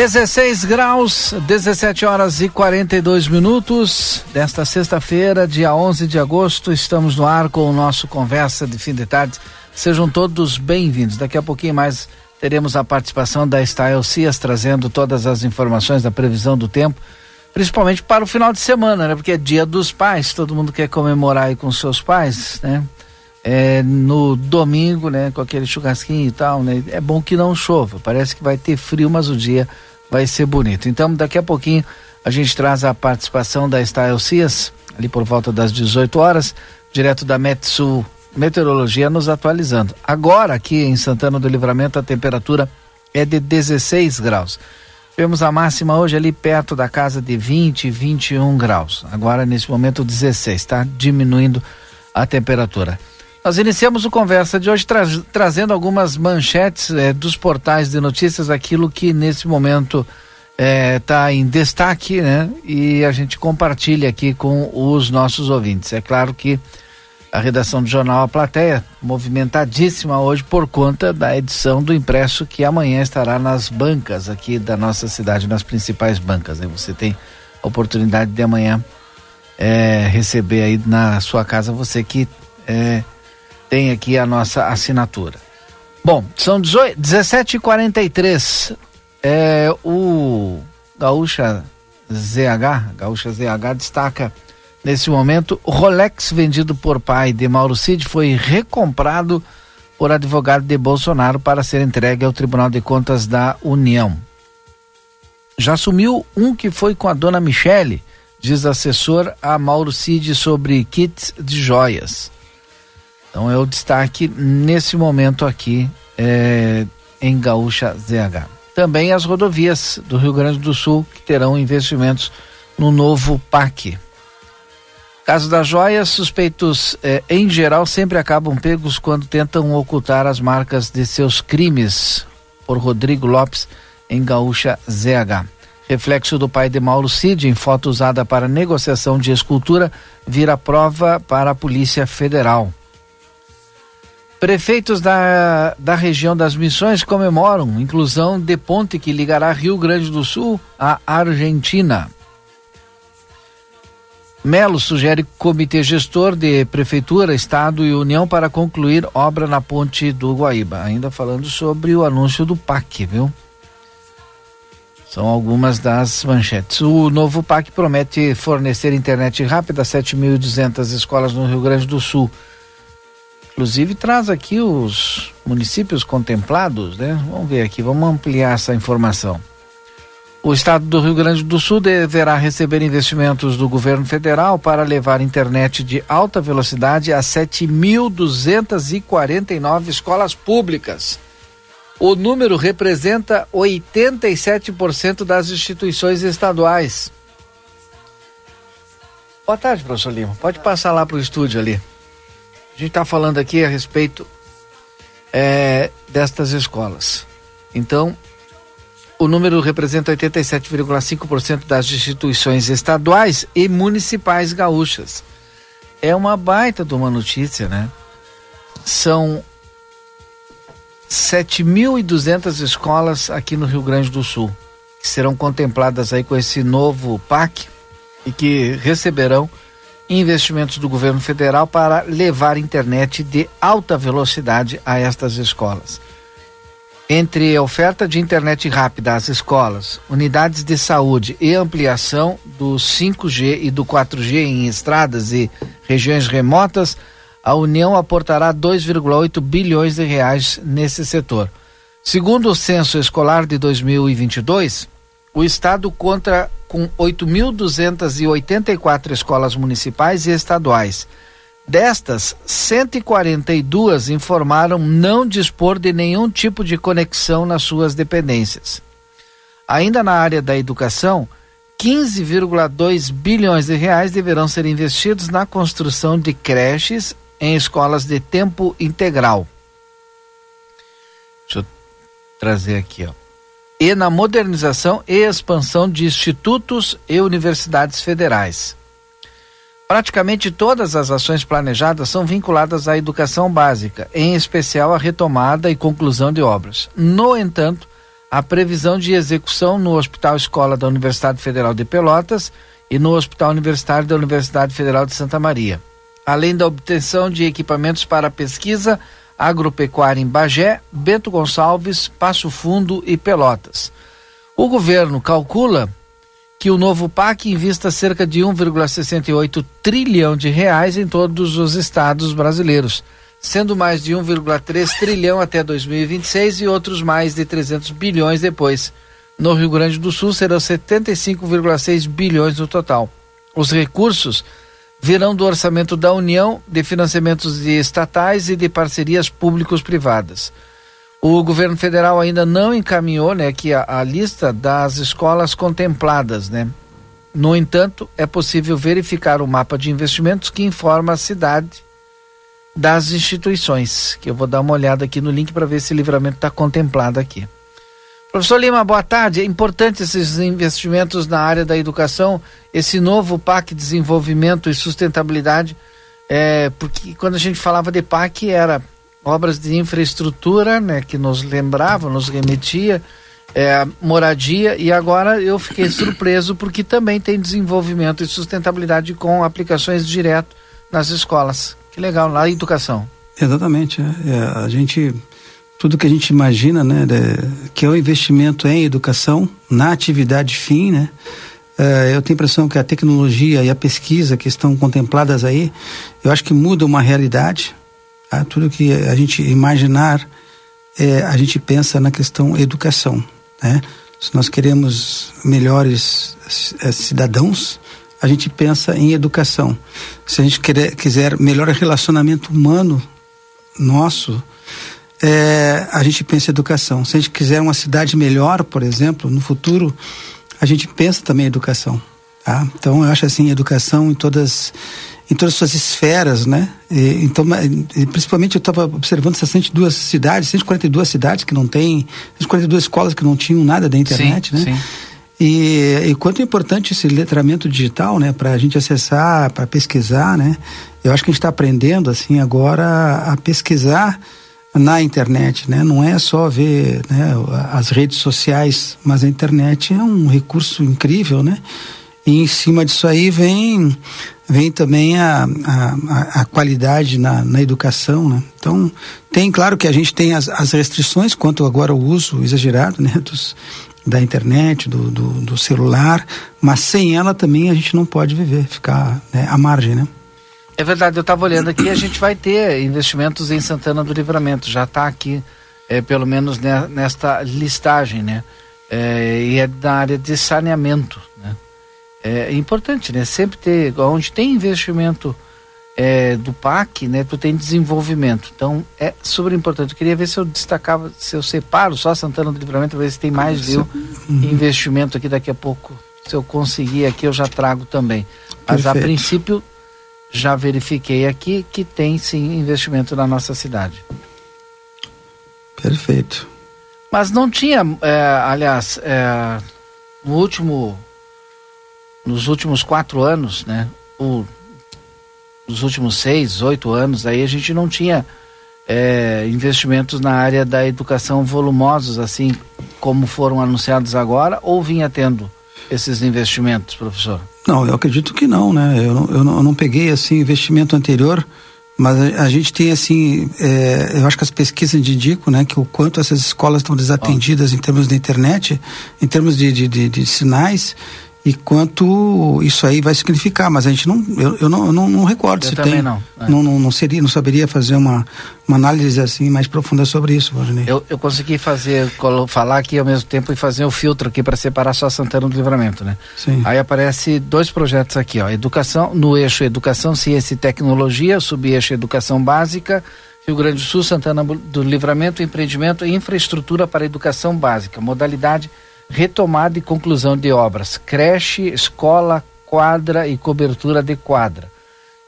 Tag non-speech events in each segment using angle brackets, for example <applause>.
16 graus, 17 horas e 42 minutos desta sexta-feira, dia 11 de agosto. Estamos no ar com o nosso Conversa de Fim de Tarde. Sejam todos bem-vindos. Daqui a pouquinho mais teremos a participação da Style Cias trazendo todas as informações da previsão do tempo, principalmente para o final de semana, né? Porque é dia dos pais, todo mundo quer comemorar aí com seus pais, né? É, no domingo, né, com aquele churrasquinho e tal, né? É bom que não chova. Parece que vai ter frio, mas o dia vai ser bonito. Então, daqui a pouquinho a gente traz a participação da Style Cias, ali por volta das 18 horas, direto da Metsu Meteorologia nos atualizando. Agora, aqui em Santana do Livramento, a temperatura é de 16 graus. Temos a máxima hoje ali perto da casa de 20, 21 graus. Agora, nesse momento, 16, está diminuindo a temperatura. Nós iniciamos o conversa de hoje tra trazendo algumas manchetes eh, dos portais de notícias, aquilo que nesse momento está eh, em destaque, né? E a gente compartilha aqui com os nossos ouvintes. É claro que a redação do jornal A Plateia, movimentadíssima hoje por conta da edição do impresso que amanhã estará nas bancas aqui da nossa cidade, nas principais bancas. Né? Você tem a oportunidade de amanhã é, receber aí na sua casa, você que é, tem aqui a nossa assinatura. Bom, são 17h43. É, o Gaúcha ZH, Gaúcha ZH destaca nesse momento, o Rolex vendido por pai de Mauro Cid foi recomprado por advogado de Bolsonaro para ser entregue ao Tribunal de Contas da União. Já assumiu um que foi com a dona Michele, diz assessor a Mauro Cid sobre kits de joias. Então é o destaque nesse momento aqui é, em Gaúcha ZH. Também as rodovias do Rio Grande do Sul que terão investimentos no novo PAC. Caso das joias, suspeitos eh, em geral sempre acabam pegos quando tentam ocultar as marcas de seus crimes. Por Rodrigo Lopes, em Gaúcha ZH. Reflexo do pai de Mauro Cid, em foto usada para negociação de escultura, vira prova para a Polícia Federal. Prefeitos da, da região das Missões comemoram inclusão de ponte que ligará Rio Grande do Sul à Argentina. Melo sugere comitê gestor de Prefeitura, Estado e União para concluir obra na ponte do Guaíba. Ainda falando sobre o anúncio do PAC, viu? São algumas das manchetes. O novo PAC promete fornecer internet rápida a 7.200 escolas no Rio Grande do Sul. Inclusive traz aqui os municípios contemplados, né? Vamos ver aqui, vamos ampliar essa informação. O estado do Rio Grande do Sul deverá receber investimentos do governo federal para levar internet de alta velocidade a 7.249 escolas públicas. O número representa 87% das instituições estaduais. Boa tarde, professor Lima. Pode passar lá para o estúdio ali. Gente está falando aqui a respeito é, destas escolas. Então, o número representa 87,5% das instituições estaduais e municipais gaúchas. É uma baita de uma notícia, né? São 7.200 escolas aqui no Rio Grande do Sul que serão contempladas aí com esse novo PAC e que receberão investimentos do governo federal para levar internet de alta velocidade a estas escolas. Entre oferta de internet rápida às escolas, unidades de saúde e ampliação do 5G e do 4G em estradas e regiões remotas, a União aportará 2,8 bilhões de reais nesse setor. Segundo o censo escolar de 2022, o estado conta com 8.284 escolas municipais e estaduais, Destas, 142 informaram não dispor de nenhum tipo de conexão nas suas dependências. Ainda na área da educação, 15,2 bilhões de reais deverão ser investidos na construção de creches em escolas de tempo integral. Deixa eu trazer aqui, ó. E na modernização e expansão de institutos e universidades federais. Praticamente todas as ações planejadas são vinculadas à educação básica, em especial a retomada e conclusão de obras. No entanto, a previsão de execução no Hospital Escola da Universidade Federal de Pelotas e no Hospital Universitário da Universidade Federal de Santa Maria, além da obtenção de equipamentos para pesquisa agropecuária em Bagé, Bento Gonçalves, Passo Fundo e Pelotas. O governo calcula que o novo PAC invista cerca de 1,68 trilhão de reais em todos os estados brasileiros, sendo mais de 1,3 trilhão até 2026 e outros mais de 300 bilhões depois. No Rio Grande do Sul serão 75,6 bilhões no total. Os recursos virão do orçamento da União, de financiamentos de estatais e de parcerias públicos-privadas. O governo federal ainda não encaminhou, né, que a, a lista das escolas contempladas, né? No entanto, é possível verificar o mapa de investimentos que informa a cidade das instituições, que eu vou dar uma olhada aqui no link para ver se o livramento está contemplado aqui. Professor Lima, boa tarde. É importante esses investimentos na área da educação, esse novo PAC Desenvolvimento e Sustentabilidade, é, porque quando a gente falava de PAC era obras de infraestrutura, né, que nos lembrava, nos remetia, é, moradia, e agora eu fiquei surpreso porque também tem desenvolvimento e sustentabilidade com aplicações direto nas escolas. Que legal, lá na educação. Exatamente. É, é, a gente, tudo que a gente imagina, né, que é o investimento em educação, na atividade fim, né, é, eu tenho a impressão que a tecnologia e a pesquisa que estão contempladas aí, eu acho que muda uma realidade, Tá? Tudo que a gente imaginar, é, a gente pensa na questão educação. Né? Se nós queremos melhores é, cidadãos, a gente pensa em educação. Se a gente quiser melhor relacionamento humano nosso, é, a gente pensa em educação. Se a gente quiser uma cidade melhor, por exemplo, no futuro, a gente pensa também em educação. Tá? Então, eu acho assim, educação em todas em todas as suas esferas, né? E, então, principalmente eu estava observando essas 102 cidades, 142 cidades que não têm, 142 escolas que não tinham nada da internet, sim, né? Sim. E, e quanto é importante esse letramento digital, né? Para a gente acessar, para pesquisar, né? Eu acho que a gente está aprendendo, assim, agora a pesquisar na internet, né? Não é só ver né, as redes sociais, mas a internet é um recurso incrível, né? E em cima disso aí vem vem também a, a, a qualidade na, na, educação, né? Então, tem, claro que a gente tem as, as restrições quanto agora o uso exagerado, né? Dos, da internet, do, do, do, celular, mas sem ela também a gente não pode viver, ficar né, à margem, né? É verdade, eu estava olhando aqui, a gente vai ter investimentos em Santana do Livramento, já está aqui, é, pelo menos nesta listagem, né? É, e é da área de saneamento, né? é importante, né? Sempre ter, onde tem investimento é, do PAC, né? Tu tem desenvolvimento. Então é super importante. Eu queria ver se eu destacava, se eu separo só Santana do Livramento, ver se tem mais de uhum. investimento aqui daqui a pouco. Se eu conseguir aqui, eu já trago também. Mas Perfeito. a princípio já verifiquei aqui que tem sim investimento na nossa cidade. Perfeito. Mas não tinha, é, aliás, é, no último nos últimos quatro anos, né? Ou nos últimos seis, oito anos, aí a gente não tinha é, investimentos na área da educação volumosos, assim como foram anunciados agora, ou vinha tendo esses investimentos, professor? Não, eu acredito que não, né? Eu não, eu não, eu não peguei assim investimento anterior, mas a, a gente tem assim, é, eu acho que as pesquisas indicam, né, que o quanto essas escolas estão desatendidas em termos da internet, em termos de, de, de, de sinais, e quanto isso aí vai significar, mas a gente não, eu, eu não, eu não, não recordo eu se também tem, não, é. não, não, não seria, não saberia fazer uma, uma análise assim mais profunda sobre isso, Valdinei. Eu, eu consegui fazer, falar aqui ao mesmo tempo e fazer o filtro aqui para separar só Santana do Livramento, né? Sim. Aí aparece dois projetos aqui, ó, educação, no eixo Educação, Ciência e Tecnologia, subeixo Educação Básica, Rio Grande do Sul, Santana do Livramento, empreendimento e infraestrutura para educação básica, modalidade retomada e conclusão de obras, creche, escola, quadra e cobertura de quadra.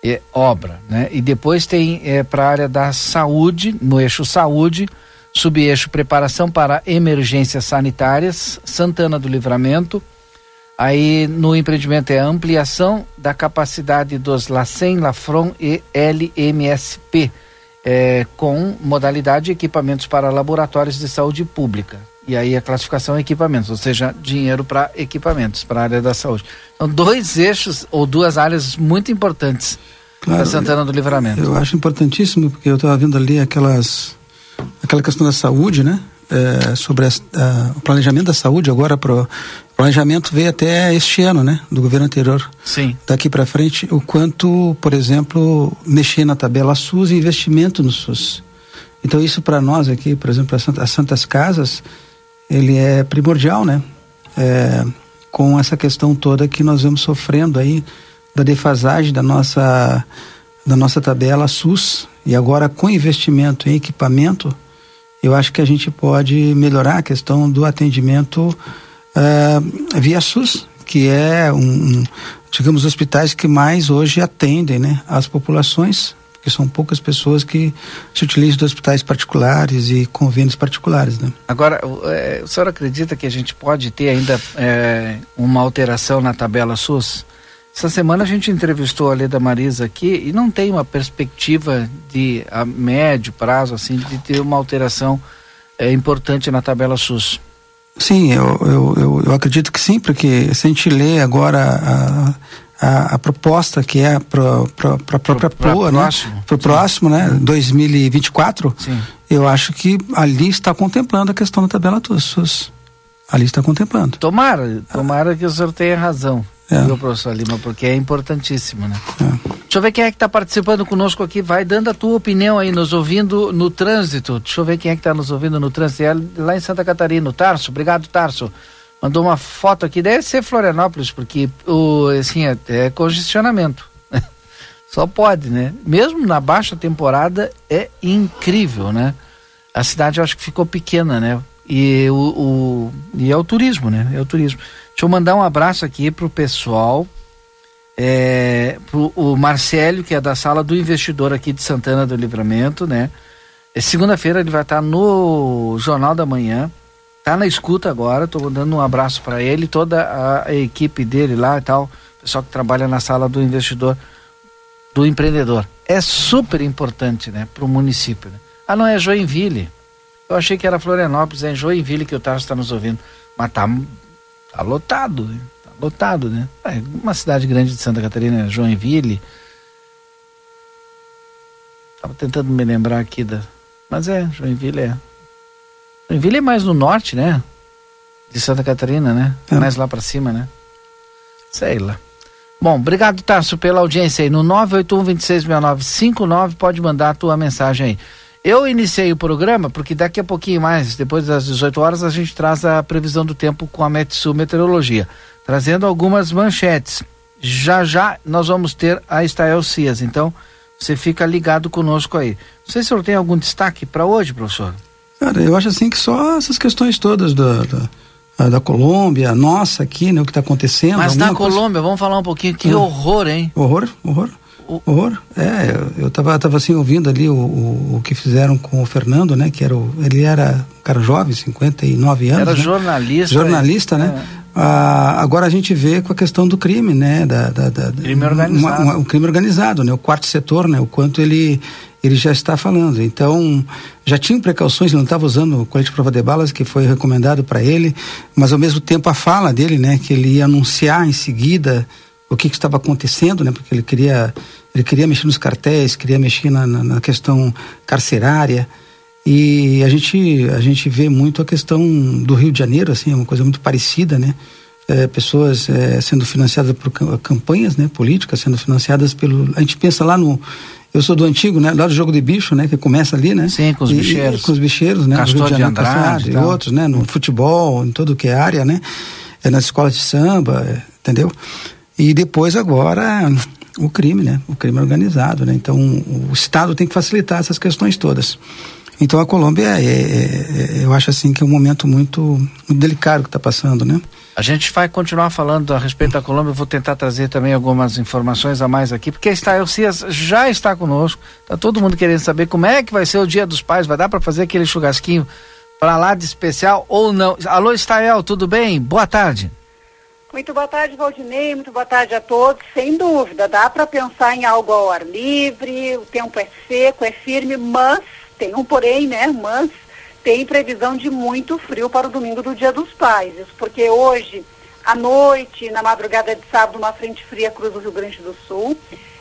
É, obra, né? E depois tem é, para a área da saúde, no eixo saúde, subeixo preparação para emergências sanitárias, Santana do Livramento. Aí no empreendimento é ampliação da capacidade dos LACEN, LAFRON e LMSP, é, com modalidade de equipamentos para laboratórios de saúde pública. E aí a classificação é equipamentos, ou seja, dinheiro para equipamentos, para a área da saúde. Então, dois eixos ou duas áreas muito importantes claro, para Santana do Livramento. Eu acho importantíssimo, porque eu estava vendo ali aquelas, aquela questão da saúde, né? É, sobre a, a, o planejamento da saúde agora pro planejamento veio até este ano, né, do governo anterior. Sim. Daqui para frente, o quanto, por exemplo, mexer na tabela SUS e investimento no SUS. Então isso para nós aqui, por exemplo, as Santas Casas, ele é primordial, né? É, com essa questão toda que nós vamos sofrendo aí da defasagem da nossa da nossa tabela SUS e agora com investimento em equipamento, eu acho que a gente pode melhorar a questão do atendimento uh, via SUS, que é um, digamos, hospitais que mais hoje atendem, né, as populações porque são poucas pessoas que se utilizam de hospitais particulares e convênios particulares. Né? Agora, é, o senhor acredita que a gente pode ter ainda é, uma alteração na tabela SUS? Essa semana a gente entrevistou a Leda Marisa aqui e não tem uma perspectiva de a médio prazo assim de ter uma alteração é, importante na tabela SUS. Sim, eu, eu, eu, eu, acredito que sim, porque se a gente lê agora a, a, a proposta que é para a própria POA, né? Para o próximo, né? 2024, Sim. eu acho que ali está contemplando a questão da tabela SUS. Ali está contemplando. Tomara, tomara que o senhor tenha razão, é. viu, professor Lima, porque é importantíssimo, né? É. Deixa eu ver quem é que está participando conosco aqui. Vai dando a tua opinião aí, nos ouvindo no trânsito. Deixa eu ver quem é que está nos ouvindo no trânsito. É lá em Santa Catarina, o Tarso. Obrigado, Tarso mandou uma foto aqui, deve ser Florianópolis, porque o, assim, é, é congestionamento. <laughs> Só pode, né? Mesmo na baixa temporada é incrível, né? A cidade eu acho que ficou pequena, né? E, o, o, e é o turismo, né? É o turismo. Deixa eu mandar um abraço aqui pro pessoal, é, pro o Marcelo, que é da sala do investidor aqui de Santana do Livramento, né? É Segunda-feira ele vai estar no Jornal da Manhã tá na escuta agora, tô dando um abraço para ele, toda a, equipe dele lá e tal, pessoal que trabalha na sala do investidor, do empreendedor. É super importante, né, para o município. Né? Ah, não é Joinville. Eu achei que era Florianópolis, é em Joinville que o Tarso está nos ouvindo. Mas tá, tá lotado, tá lotado, né? É uma cidade grande de Santa Catarina, Joinville. Tava tentando me lembrar aqui da. Mas é, Joinville é. Joinville é mais no norte, né? De Santa Catarina, né? É. Mais lá para cima, né? Sei lá. Bom, obrigado, Tarso, pela audiência aí. No 981-266959, pode mandar a tua mensagem aí. Eu iniciei o programa porque daqui a pouquinho mais, depois das 18 horas, a gente traz a previsão do tempo com a Metsu Meteorologia, trazendo algumas manchetes. Já já nós vamos ter a Estael Cias, então você fica ligado conosco aí. Não sei se o senhor tem algum destaque para hoje, professor. Cara, eu acho assim que só essas questões todas da, da, da Colômbia, nossa aqui, né, o que está acontecendo. Mas na Colômbia, vamos falar um pouquinho, que horror, hein? Horror, horror. O... Horror. É, eu, eu tava, tava assim ouvindo ali o, o, o, que fizeram com o Fernando, né? Que era o, ele era um cara jovem, 59 anos. Era né? jornalista. Jornalista, né? É. Ah, agora a gente vê com a questão do crime, né? Da, da, da crime organizado. Uma, uma, o crime organizado, né? O quarto setor, né? O quanto ele ele já está falando. Então, já tinha precauções, ele não estava usando o colete de prova de balas que foi recomendado para ele, mas ao mesmo tempo a fala dele, né, que ele ia anunciar em seguida o que, que, estava acontecendo, né, porque ele queria ele queria mexer nos cartéis, queria mexer na, na, na questão carcerária. E a gente a gente vê muito a questão do Rio de Janeiro, assim, é uma coisa muito parecida, né? é, pessoas é, sendo financiadas por campanhas né, políticas, sendo financiadas pelo. A gente pensa lá no. Eu sou do antigo, né? Lá do jogo de bicho, né? Que começa ali, né? Sim, com os e, bicheiros. Com os bicheiros, né? Castor de, de Andrade. E outros, né? No futebol, em tudo que é área, né? É nas escolas de samba, é, entendeu? E depois agora o crime, né? O crime organizado, né? Então o Estado tem que facilitar essas questões todas. Então a Colômbia, é, é, é, eu acho assim que é um momento muito, muito delicado que está passando, né? A gente vai continuar falando a respeito da Colômbia. Eu vou tentar trazer também algumas informações a mais aqui, porque está o Cias já está conosco. Está todo mundo querendo saber como é que vai ser o Dia dos Pais. Vai dar para fazer aquele churrasquinho para lá de especial ou não? Alô, Estael, tudo bem? Boa tarde. Muito boa tarde, Valdinei. Muito boa tarde a todos. Sem dúvida, dá para pensar em algo ao ar livre. O tempo é seco, é firme, mas tem um porém, né? Mas tem previsão de muito frio para o domingo do Dia dos Pais. Isso porque hoje, à noite, na madrugada de sábado, uma frente fria cruza o Rio Grande do Sul.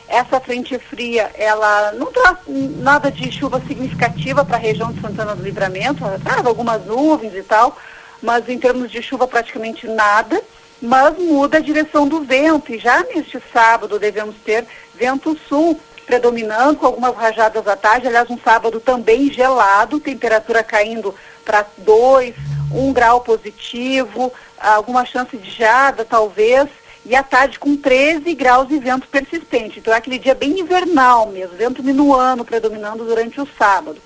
Essa frente fria, ela não traz nada de chuva significativa para a região de Santana do Livramento, traz algumas nuvens e tal, mas em termos de chuva praticamente nada, mas muda a direção do vento e já neste sábado devemos ter vento sul predominando, com algumas rajadas à tarde. Aliás, um sábado também gelado, temperatura caindo para 2, 1 um grau positivo, alguma chance de geada, talvez. E à tarde com 13 graus e vento persistente. Então é aquele dia bem invernal mesmo, vento minuano predominando durante o sábado.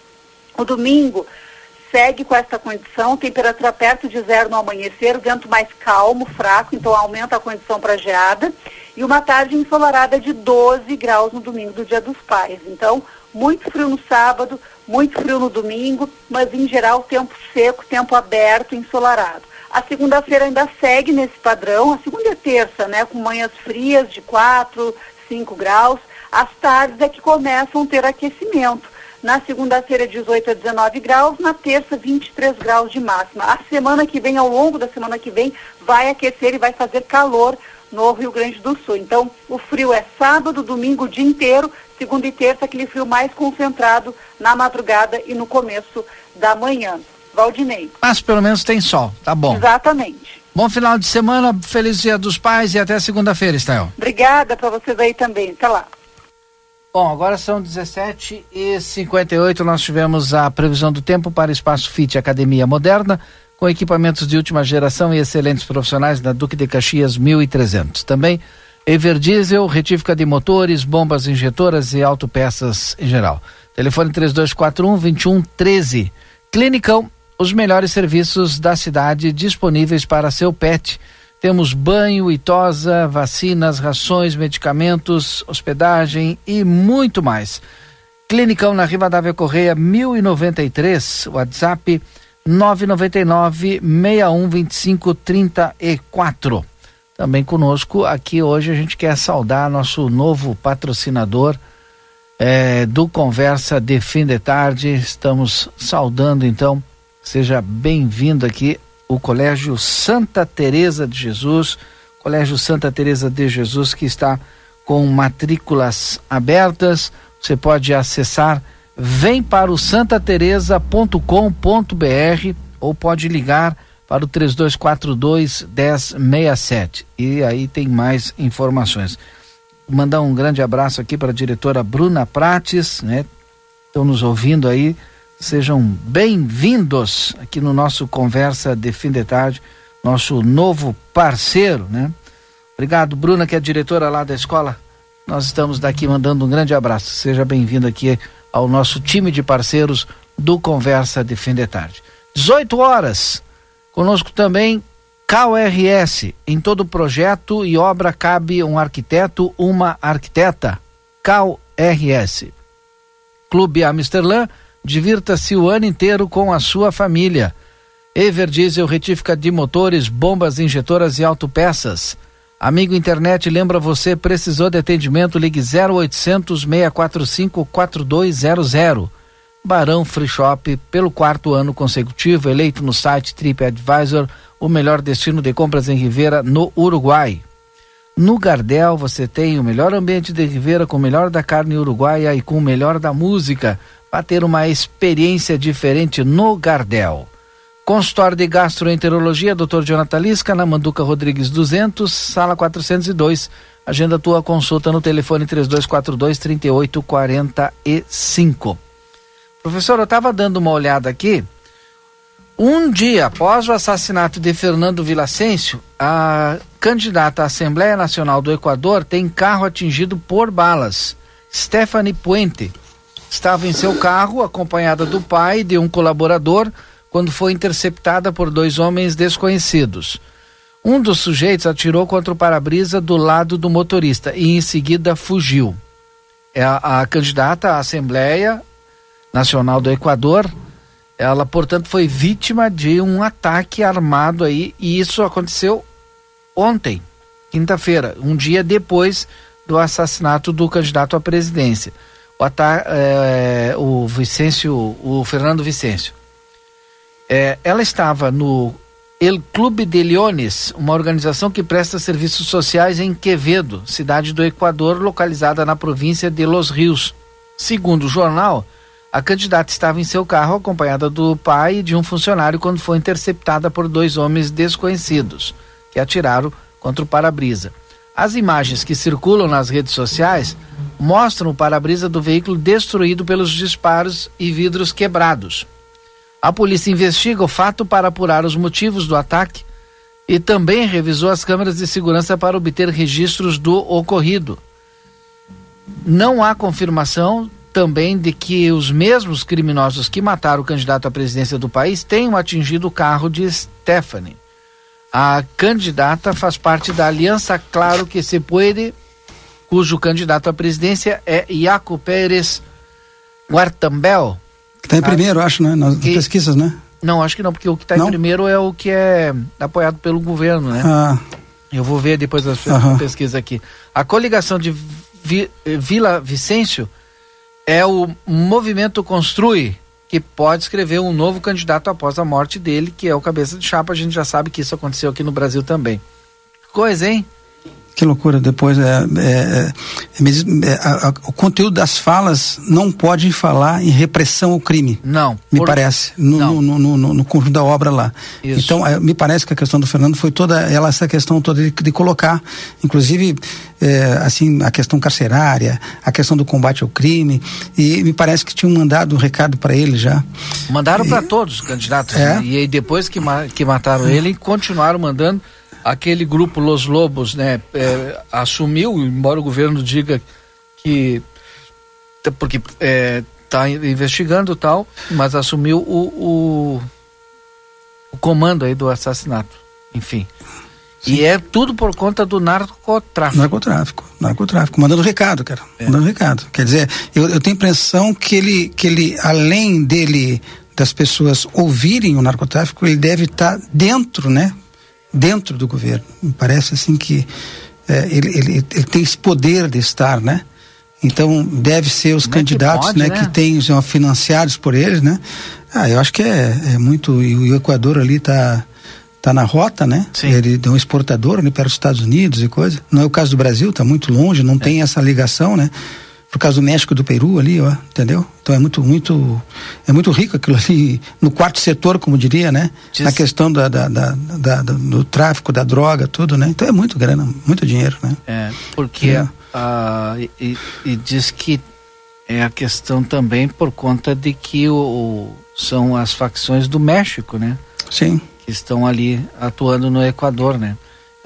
O domingo segue com essa condição, temperatura perto de zero no amanhecer, vento mais calmo, fraco, então aumenta a condição para geada e uma tarde ensolarada de 12 graus no domingo do Dia dos Pais. Então, muito frio no sábado, muito frio no domingo, mas em geral tempo seco, tempo aberto, ensolarado. A segunda-feira ainda segue nesse padrão, a segunda e terça, né, com manhãs frias de 4, 5 graus. As tardes é que começam a ter aquecimento. Na segunda-feira, 18 a 19 graus, na terça, 23 graus de máxima. A semana que vem, ao longo da semana que vem, vai aquecer e vai fazer calor no Rio Grande do Sul. Então, o frio é sábado, domingo o dia inteiro, segunda e terça, aquele frio mais concentrado na madrugada e no começo da manhã. Valdinei. Mas pelo menos tem sol, tá bom. Exatamente. Bom final de semana, feliz dia dos pais e até segunda-feira, Estel. Obrigada para vocês aí também. Até lá. Bom, agora são 17 e 58 nós tivemos a previsão do tempo para Espaço Fit Academia Moderna com equipamentos de última geração e excelentes profissionais da Duque de Caxias 1300. Também Everdiesel, retífica de motores, bombas injetoras e autopeças em geral. Telefone 3241 2113. Clinicão, os melhores serviços da cidade disponíveis para seu pet. Temos banho e tosa, vacinas, rações, medicamentos, hospedagem e muito mais. Clinicão na Rivadavia Correia 1093, WhatsApp 999 6125 34. Também conosco aqui hoje a gente quer saudar nosso novo patrocinador é, do Conversa de Fim de Tarde. Estamos saudando então, seja bem-vindo aqui o Colégio Santa Teresa de Jesus, Colégio Santa Teresa de Jesus que está com matrículas abertas. Você pode acessar vem para o santateresa.com.br ou pode ligar para o 3242 1067. E aí tem mais informações. Mandar um grande abraço aqui para a diretora Bruna Prates, né? Estão nos ouvindo aí. Sejam bem-vindos aqui no nosso Conversa de Fim de Tarde, nosso novo parceiro, né? Obrigado, Bruna, que é diretora lá da escola. Nós estamos daqui mandando um grande abraço. Seja bem-vindo aqui ao nosso time de parceiros do Conversa de Fim de Tarde. 18 horas. Conosco também KRS. Em todo projeto e obra cabe um arquiteto, uma arquiteta. KRS. Clube Amsterdã, divirta-se o ano inteiro com a sua família. Ever Diesel retífica de motores, bombas injetoras e autopeças. Amigo internet, lembra você, precisou de atendimento, ligue 0800 645 4200. Barão Free Shop, pelo quarto ano consecutivo, eleito no site TripAdvisor, o melhor destino de compras em Ribeira, no Uruguai. No Gardel você tem o melhor ambiente de Ribeira com o melhor da carne uruguaia e com o melhor da música, para ter uma experiência diferente no Gardel. Consultório de Gastroenterologia, Dr. Jonathan Lisca, na Manduca Rodrigues 200, sala 402. Agenda tua consulta no telefone 3242 3845. Professor, eu estava dando uma olhada aqui. Um dia após o assassinato de Fernando Vilacêncio, a candidata à Assembleia Nacional do Equador tem carro atingido por balas. Stephanie Puente estava em seu carro, acompanhada do pai de um colaborador, quando foi interceptada por dois homens desconhecidos. Um dos sujeitos atirou contra o para-brisa do lado do motorista e em seguida fugiu. É a, a candidata à Assembleia Nacional do Equador, ela, portanto, foi vítima de um ataque armado aí e isso aconteceu ontem, quinta-feira, um dia depois do assassinato do candidato à presidência, o, é, o Vicêncio, o Fernando Vicêncio. É, ela estava no El Clube de Leones, uma organização que presta serviços sociais em Quevedo, cidade do Equador, localizada na província de Los Rios. Segundo o jornal, a candidata estava em seu carro acompanhada do pai e de um funcionário quando foi interceptada por dois homens desconhecidos que atiraram contra o para-brisa. As imagens que circulam nas redes sociais mostram o para-brisa do veículo destruído pelos disparos e vidros quebrados. A polícia investiga o fato para apurar os motivos do ataque e também revisou as câmeras de segurança para obter registros do ocorrido. Não há confirmação também de que os mesmos criminosos que mataram o candidato à presidência do país tenham atingido o carro de Stephanie. A candidata faz parte da Aliança Claro que se puede, cujo candidato à presidência é Iaco Pérez Guartambel, Está em primeiro, acho, né? Nas que... pesquisas, né? Não, acho que não, porque o que está em primeiro é o que é apoiado pelo governo, né? Ah. Eu vou ver depois das pesquisas aqui. A coligação de Vi, Vila Vicêncio é o Movimento Construi, que pode escrever um novo candidato após a morte dele, que é o cabeça de chapa. A gente já sabe que isso aconteceu aqui no Brasil também. Coisa, hein? Que loucura. Depois, é, é, é, é a, a, o conteúdo das falas não pode falar em repressão ao crime. Não. Me por... parece. No, não. No, no, no, no, conjunto da obra lá. Isso. Então, é, me parece que a questão do Fernando foi toda ela, essa questão toda de, de colocar, inclusive, é, assim, a questão carcerária, a questão do combate ao crime. E me parece que tinham mandado um recado para ele já. Mandaram para todos os candidatos. Né? E aí, depois que, ma que mataram ele, continuaram mandando aquele grupo Los Lobos, né, é, assumiu, embora o governo diga que porque está é, investigando tal, mas assumiu o, o, o, comando aí do assassinato, enfim. Sim. E é tudo por conta do narcotráfico. Narcotráfico, narcotráfico, mandando recado, cara, é. mandando recado. Quer dizer, eu, eu tenho a impressão que ele, que ele, além dele das pessoas ouvirem o narcotráfico, ele deve estar tá dentro, né? Dentro do governo. Me parece assim que é, ele, ele, ele, tem esse poder de estar, né? Então deve ser os é candidatos, que pode, né, né, que têm são financiados por eles, né? Ah, eu acho que é, é muito e o Equador ali está tá na rota, né? Sim. Ele é um exportador, né, para os Estados Unidos e coisa. Não é o caso do Brasil, está muito longe, não é. tem essa ligação, né? Por causa do México do Peru ali, ó, entendeu? Então é muito, muito, é muito rico aquilo ali <laughs> no quarto setor, como diria, né? Diz... Na questão da, da, da, da, do tráfico, da droga, tudo, né? Então é muito grana, muito dinheiro, né? É, porque é. Uh, e, e, diz que é a questão também por conta de que o, são as facções do México, né? Sim. Que estão ali atuando no Equador, né?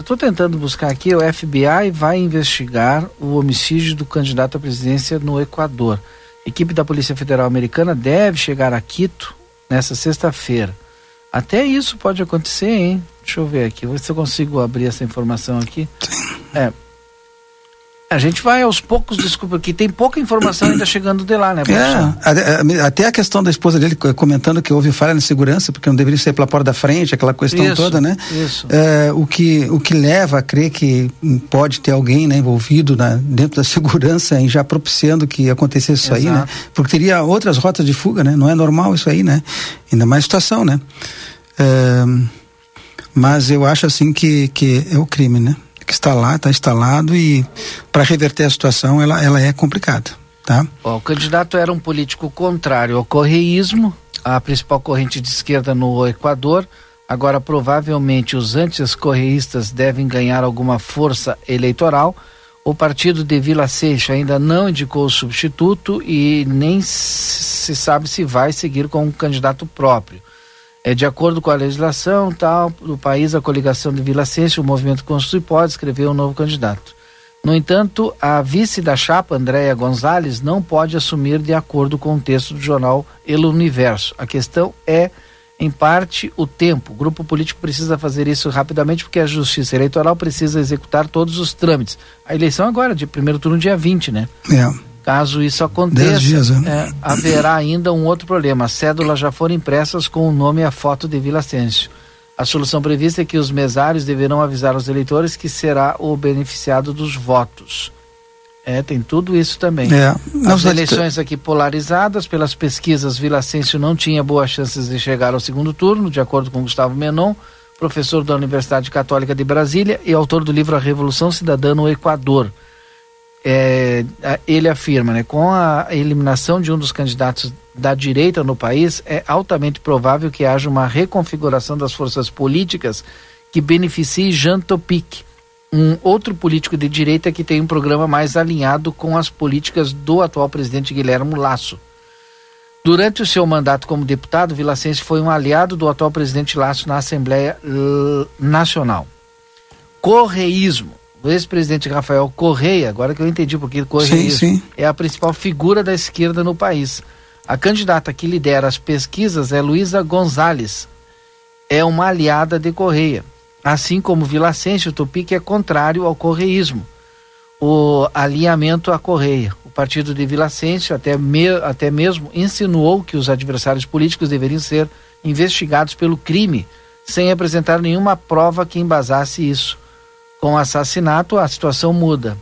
Eu estou tentando buscar aqui, o FBI vai investigar o homicídio do candidato à presidência no Equador. Equipe da Polícia Federal Americana deve chegar a Quito nessa sexta-feira. Até isso pode acontecer, hein? Deixa eu ver aqui, vou ver se eu consigo abrir essa informação aqui. É, a gente vai aos poucos, desculpa, que tem pouca informação ainda chegando de lá, né, é, Até a questão da esposa dele comentando que houve falha na segurança, porque não deveria ser pela porta da frente, aquela questão isso, toda, né? Isso. É, o, que, o que leva a crer que pode ter alguém né, envolvido na, dentro da <laughs> segurança e já propiciando que acontecesse isso Exato. aí, né? Porque teria outras rotas de fuga, né? Não é normal isso aí, né? Ainda mais situação, né? É, mas eu acho assim que, que é o crime, né? Que está lá, está instalado e para reverter a situação ela, ela é complicada, tá? o candidato era um político contrário ao correísmo. a principal corrente de esquerda no Equador. Agora, provavelmente, os antes-correístas devem ganhar alguma força eleitoral. O partido de Vila Seixo ainda não indicou o substituto e nem se sabe se vai seguir com um candidato próprio. É, de acordo com a legislação tal do país, a coligação de Vila Seixo, o movimento Constitui pode escrever um novo candidato. No entanto, a vice da chapa, Andréia Gonzalez, não pode assumir de acordo com o texto do jornal El Universo. A questão é, em parte, o tempo. O grupo político precisa fazer isso rapidamente porque a Justiça Eleitoral precisa executar todos os trâmites. A eleição agora, de primeiro turno, dia 20, né? É. Caso isso aconteça, dias, né? é, haverá ainda um outro problema. As cédulas já foram impressas com o nome e a foto de Vila Sêncio. A solução prevista é que os mesários deverão avisar os eleitores que será o beneficiado dos votos. É, tem tudo isso também. É. As eleições aqui polarizadas, pelas pesquisas, Vila Sêncio não tinha boas chances de chegar ao segundo turno, de acordo com Gustavo Menon, professor da Universidade Católica de Brasília e autor do livro A Revolução Cidadã no Equador. É, ele afirma, né, com a eliminação de um dos candidatos da direita no país, é altamente provável que haja uma reconfiguração das forças políticas que beneficie Jean Topic, um outro político de direita que tem um programa mais alinhado com as políticas do atual presidente Guilherme Lasso. Durante o seu mandato como deputado, Vilacense foi um aliado do atual presidente Lasso na Assembleia Nacional. Correísmo. O ex-presidente Rafael Correia, agora que eu entendi porque correísmo, sim, sim. é a principal figura da esquerda no país. A candidata que lidera as pesquisas é Luísa Gonzalez. É uma aliada de Correia. Assim como Vilacêncio Tupic é contrário ao correísmo. O alinhamento à Correia. O partido de Vilacêncio até, me, até mesmo insinuou que os adversários políticos deveriam ser investigados pelo crime, sem apresentar nenhuma prova que embasasse isso. Com o assassinato, a situação muda.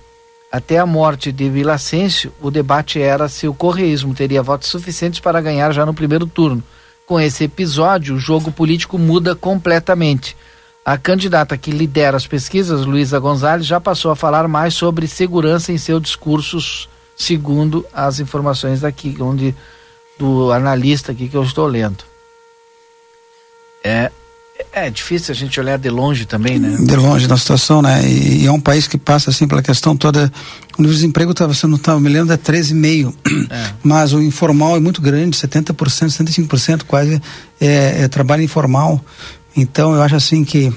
Até a morte de Vilacêncio, o debate era se o correísmo teria votos suficientes para ganhar já no primeiro turno. Com esse episódio, o jogo político muda completamente. A candidata que lidera as pesquisas, Luísa Gonzalez, já passou a falar mais sobre segurança em seus discursos, segundo as informações daqui, onde do analista aqui que eu estou lendo. É, é difícil a gente olhar de longe também, né? De longe da situação, né? E, e é um país que passa assim pela questão toda. O desemprego estava sendo, estava me lembro, é 13,5%. É. <clears throat> Mas o informal é muito grande, 70%, 75% quase é, é trabalho informal. Então eu acho assim que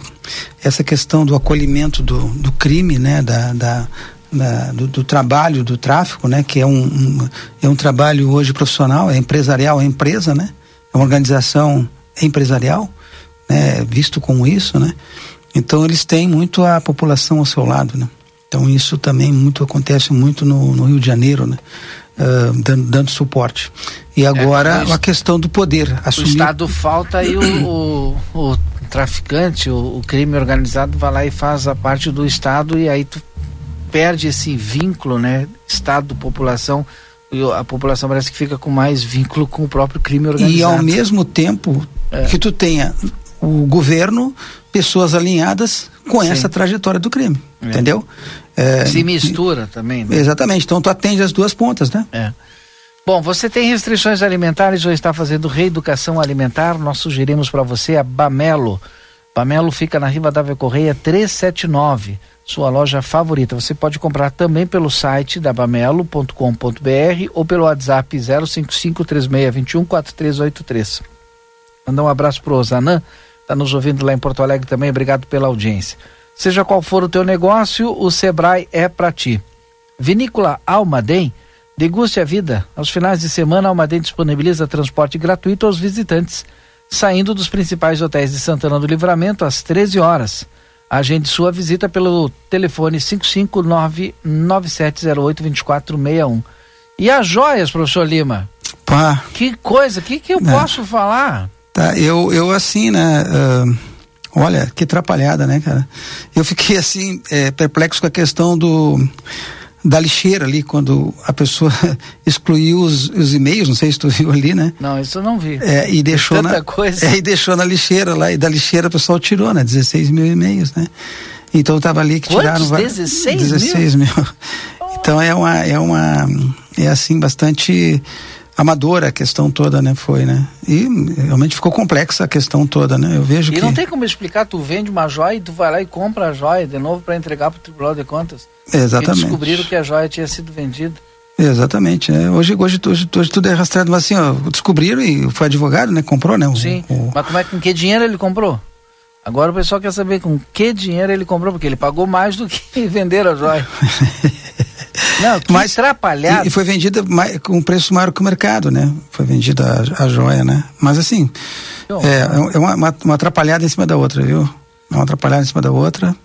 essa questão do acolhimento do, do crime, né, da, da, da do, do, trabalho, do tráfico, né, que é um, um, é um trabalho hoje profissional, é empresarial, é empresa, né, é uma organização empresarial, né, visto como isso, né. Então eles têm muito a população ao seu lado, né. Então isso também muito acontece muito no, no Rio de Janeiro, né. Uh, dando, dando, suporte. E agora é, a questão do poder. Assumir... O Estado falta aí o, o, o traficante, o, o, crime organizado vai lá e faz a parte do Estado e aí tu perde esse vínculo, né? Estado, população, e a população parece que fica com mais vínculo com o próprio crime organizado. E ao mesmo tempo é. que tu tenha o governo, pessoas alinhadas com Sim. essa trajetória do crime, é. entendeu? É, Se mistura também. Né? Exatamente, então tu atende as duas pontas, né? É. Bom, você tem restrições alimentares ou está fazendo reeducação alimentar? Nós sugerimos para você a Bamelo. Bamelo fica na Riva da Correia 379, sua loja favorita. Você pode comprar também pelo site da bamelo.com.br ou pelo WhatsApp 05536214383. Mandar um abraço pro Osanã, está nos ouvindo lá em Porto Alegre também. Obrigado pela audiência. Seja qual for o teu negócio, o Sebrae é para ti. Vinícola Almaden Deguste a vida. Aos finais de semana, a Almaden disponibiliza transporte gratuito aos visitantes, saindo dos principais hotéis de Santana do Livramento às 13 horas. Agende sua visita pelo telefone 559-9708-2461. E as joias, professor Lima? Pá. Que coisa, o que, que eu é. posso falar? Tá, eu, eu assim, né? Uh, olha, que atrapalhada, né, cara? Eu fiquei assim, é, perplexo com a questão do da lixeira ali, quando a pessoa <laughs> excluiu os, os e-mails, não sei se tu viu ali, né? Não, isso eu não vi. É, e deixou Tanta na, coisa. <laughs> É, e deixou na lixeira lá, e da lixeira o pessoal tirou, né? 16 mil e-mails, né? Então tava ali que Quantos? tiraram... 16, 16 mil? mil. <laughs> Então é uma, é uma, é assim, bastante amadora a questão toda, né? Foi, né? E realmente ficou complexa a questão toda, né? Eu vejo e que... E não tem como explicar, tu vende uma joia e tu vai lá e compra a joia de novo para entregar para o Tribunal de Contas. Exatamente. E descobriram que a joia tinha sido vendida. Exatamente, né? Hoje, hoje, hoje, hoje tudo é rastreado, mas assim, ó, descobriram e foi advogado, né? Comprou, né? O, Sim, o... mas como é, com que dinheiro ele comprou? Agora o pessoal quer saber com que dinheiro ele comprou, porque ele pagou mais do que <laughs> vender a joia. <laughs> Não, Mas, atrapalhado. E, e foi vendida mais, com um preço maior que o mercado, né? Foi vendida a, a joia, né? Mas assim, é, é uma, uma, uma, atrapalhada em cima da outra, viu? Uma atrapalhada em cima da outra,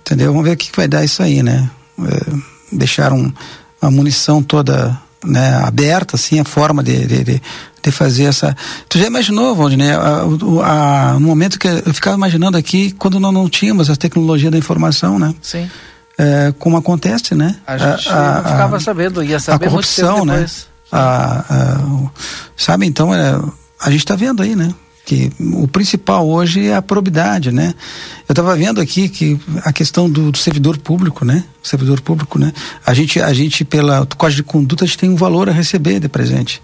entendeu? Vamos ver o que, que vai dar isso aí, né? É, deixaram a munição toda né, aberta, assim, a forma de, de, de, de fazer essa. Tu já imaginou, Valdinei, a, no momento que eu ficava imaginando aqui, quando nós não tínhamos a tecnologia da informação, né? Sim. É, como acontece, né? A gente a, a, ficava sabendo, ia saber a corrupção, né? A, sabe, então, é, a gente está vendo aí, né? Que o principal hoje é a probidade, né? Eu estava vendo aqui que a questão do, do, servidor público, né? O servidor público, né? A gente, a gente pela código de conduta, a gente tem um valor a receber de presente.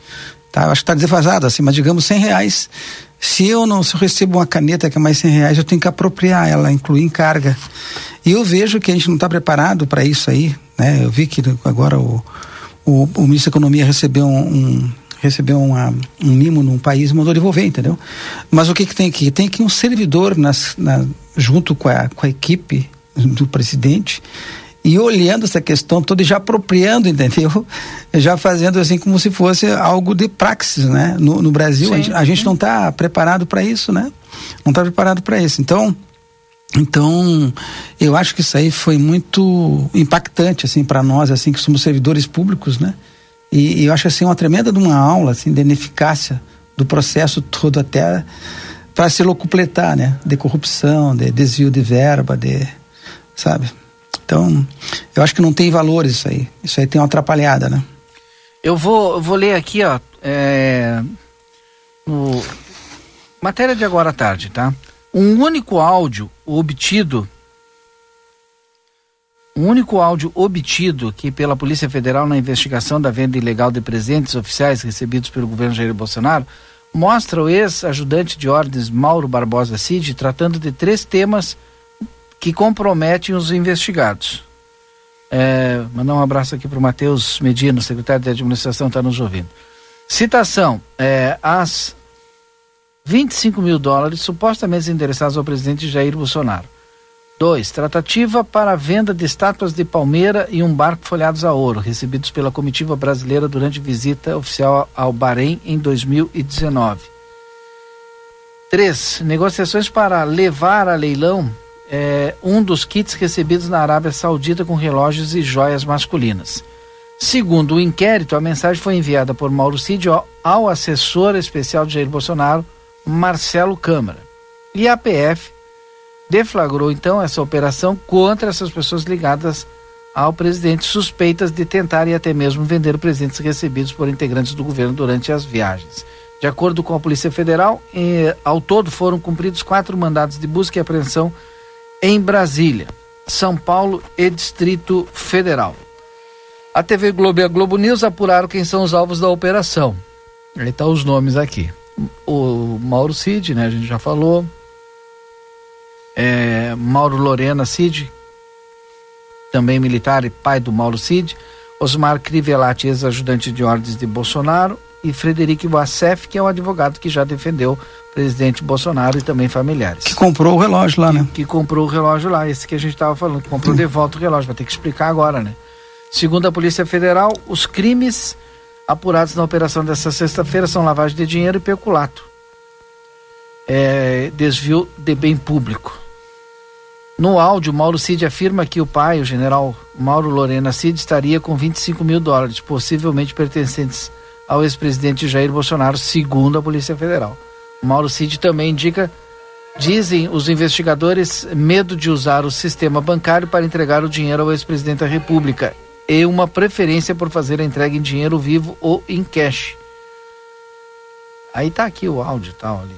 Tá? Eu acho que está desfasado, assim, mas digamos 100 reais. Se eu não se eu recebo uma caneta que é mais 100 reais, eu tenho que apropriar ela, incluir em carga. E eu vejo que a gente não está preparado para isso aí, né? Eu vi que agora o, o, o ministro da Economia recebeu um, um recebeu uma, um mimo num país e mandou devolver, entendeu? Mas o que, que tem aqui? Tem aqui um servidor nas, na, junto com a, com a equipe do presidente e olhando essa questão toda e já apropriando, entendeu? <laughs> Já fazendo assim como se fosse algo de praxis, né? No, no Brasil, Sim. a gente, a gente não está preparado para isso, né? Não está preparado para isso. Então, então, eu acho que isso aí foi muito impactante assim para nós, assim que somos servidores públicos, né? E, e, eu acho assim uma tremenda de uma aula assim de ineficácia do processo todo até para se locupletar, né? De corrupção, de desvio de verba, de sabe? Então, eu acho que não tem valor isso aí. Isso aí tem uma atrapalhada, né? Eu vou, vou ler aqui, ó, é, matéria de agora à tarde, tá? Um único áudio obtido um único áudio obtido que pela Polícia Federal na investigação da venda ilegal de presentes oficiais recebidos pelo governo Jair Bolsonaro mostra o ex-ajudante de ordens Mauro Barbosa Cid tratando de três temas que comprometem os investigados. É, mandar um abraço aqui para o Matheus Medina, secretário de administração, está nos ouvindo. Citação: é, as 25 mil dólares supostamente endereçados ao presidente Jair Bolsonaro. 2. Tratativa para a venda de estátuas de palmeira e um barco folhados a ouro, recebidos pela comitiva brasileira durante visita oficial ao Bahrein em 2019. 3. Negociações para levar a leilão é, um dos kits recebidos na Arábia Saudita com relógios e joias masculinas. Segundo o inquérito, a mensagem foi enviada por Mauro Cid ao assessor especial de Jair Bolsonaro, Marcelo Câmara. E a PF deflagrou então essa operação contra essas pessoas ligadas ao presidente, suspeitas de tentar e até mesmo vender presentes recebidos por integrantes do governo durante as viagens. De acordo com a Polícia Federal, eh, ao todo foram cumpridos quatro mandados de busca e apreensão em Brasília, São Paulo e Distrito Federal. A TV Globo e a Globo News apuraram quem são os alvos da operação. Aí tá os nomes aqui. O Mauro Cid, né? A gente já falou é, Mauro Lorena Cid, também militar e pai do Mauro Cid, Osmar Crivellati, ex-ajudante de ordens de Bolsonaro, e Frederico Wassef, que é o advogado que já defendeu o presidente Bolsonaro e também familiares. Que comprou o relógio lá, que, né? Que comprou o relógio lá, esse que a gente estava falando, que comprou de volta o relógio, vai ter que explicar agora, né? Segundo a Polícia Federal, os crimes apurados na operação dessa sexta-feira são lavagem de dinheiro e peculato. É, desvio de bem público. No áudio, Mauro Cid afirma que o pai, o general Mauro Lorena Cid, estaria com 25 mil dólares, possivelmente pertencentes ao ex-presidente Jair Bolsonaro, segundo a Polícia Federal. Mauro Cid também indica, dizem os investigadores, medo de usar o sistema bancário para entregar o dinheiro ao ex-presidente da República e uma preferência por fazer a entrega em dinheiro vivo ou em cash. Aí tá aqui o áudio tal ali.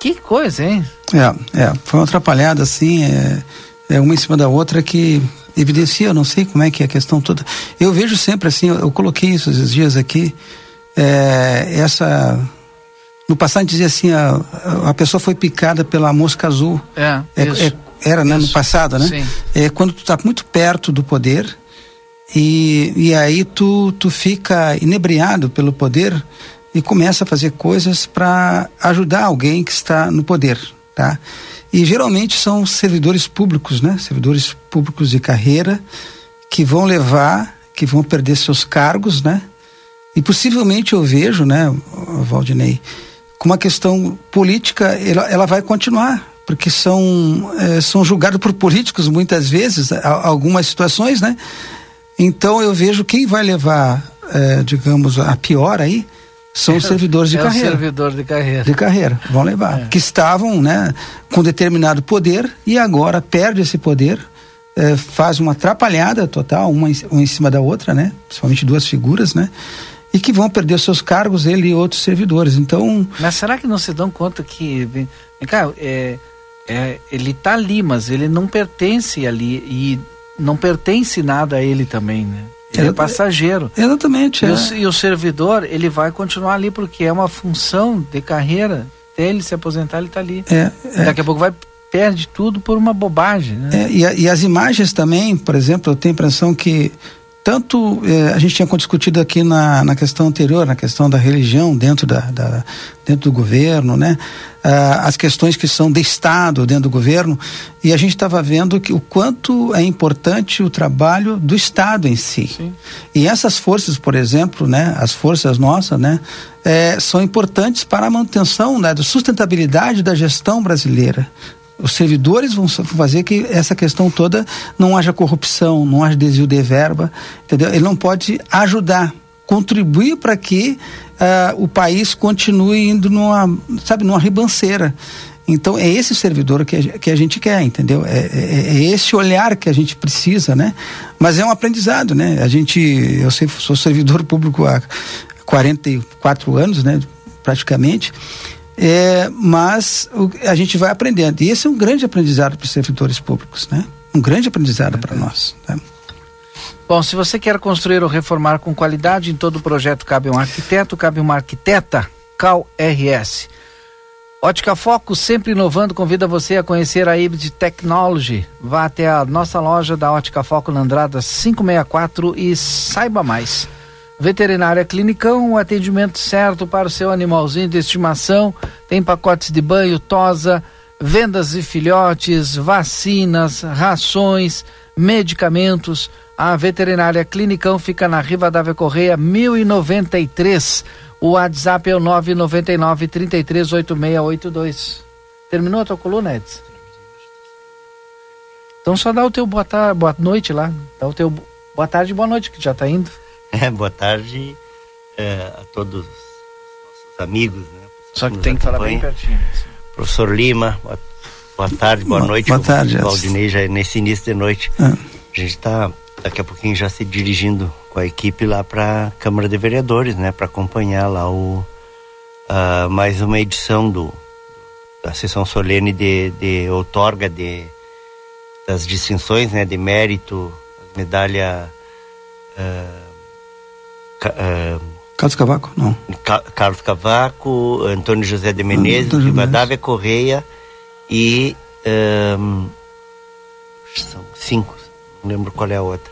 Que coisa, hein? É, é, foi uma atrapalhada assim, é, é uma em cima da outra que evidencia, eu não sei como é que é a questão toda. Eu vejo sempre assim, eu, eu coloquei isso esses dias aqui, É, essa no passado dizia assim, a, a pessoa foi picada pela mosca azul. É, é, é era, né, no passado, né? Sim. É quando tu está muito perto do poder e, e aí tu, tu fica inebriado pelo poder e começa a fazer coisas para ajudar alguém que está no poder, tá? E geralmente são servidores públicos, né? Servidores públicos de carreira que vão levar, que vão perder seus cargos, né? E possivelmente eu vejo, né, Valdinei, com uma questão política, ela, ela vai continuar, porque são, é, são julgados por políticos muitas vezes, algumas situações, né? Então eu vejo quem vai levar, é, digamos, a pior aí, são os <laughs> servidores de é carreira. servidor de carreira. De carreira, vão levar. É. Que estavam né, com determinado poder e agora perde esse poder, é, faz uma atrapalhada total, uma em, uma em cima da outra, né? Principalmente duas figuras, né? E que vão perder seus cargos, ele e outros servidores. Então. Mas será que não se dão conta que. Vem cá, é, é, ele está ali, mas ele não pertence ali e não pertence nada a ele também, né? Ele é, passageiro. Exatamente. E, é. o, e o servidor, ele vai continuar ali porque é uma função de carreira. Até ele se aposentar, ele está ali. É, é, Daqui a pouco vai perde tudo por uma bobagem. Né? É, e, e, as imagens também, por exemplo, eu tenho a impressão que tanto eh, a gente tinha discutido aqui na, na questão anterior, na questão da religião dentro, da, da dentro do governo, né? Ah, as questões que são de Estado dentro do governo, e a gente estava vendo que o quanto é importante o trabalho do Estado em si. Sim. E essas forças, por exemplo, né, as forças nossas, né, é, são importantes para a manutenção né, da sustentabilidade da gestão brasileira os servidores vão fazer que essa questão toda não haja corrupção, não haja desvio de verba, entendeu? Ele não pode ajudar, contribuir para que uh, o país continue indo numa, sabe, numa ribanceira. Então é esse servidor que a, que a gente quer, entendeu? É, é, é, esse olhar que a gente precisa, né? Mas é um aprendizado, né? A gente, eu sei, sou servidor público há 44 anos, né? Praticamente. É, mas o, a gente vai aprendendo. E esse é um grande aprendizado para os servidores públicos, né? Um grande aprendizado para nós. Né? Bom, se você quer construir ou reformar com qualidade, em todo projeto cabe um arquiteto, cabe uma arquiteta, Cal RS. Ótica Foco, sempre inovando, convida você a conhecer a Hybrid Technology. Vá até a nossa loja da Ótica Foco na Andrada 564 e saiba mais. Veterinária Clinicão, o atendimento certo para o seu animalzinho de estimação. Tem pacotes de banho, tosa, vendas de filhotes, vacinas, rações, medicamentos. A Veterinária Clinicão fica na Riva Dávia Correia 1093. O WhatsApp é o 999 338682. Terminou a tua coluna, Edson? Então só dá o teu boa, tarde, boa noite lá. Dá o teu boa tarde e boa noite, que já está indo. É, boa tarde é, a todos os nossos amigos. Né, Só que tem que falar bem pertinho. Assim. Professor Lima, boa, boa tarde, boa, noite. Boa tarde. Valdinei, já nesse início de noite. É. A gente está daqui a pouquinho já se dirigindo com a equipe lá para a Câmara de Vereadores, né, para acompanhar lá o uh, mais uma edição do da sessão solene de, de outorga de das distinções, né, de mérito, medalha uh, Uh, Carlos Cavaco, não. Ca Carlos Cavaco, Antônio José de Menezes, Antônio Rivadavia Correia e um, são cinco, não lembro qual é a outra.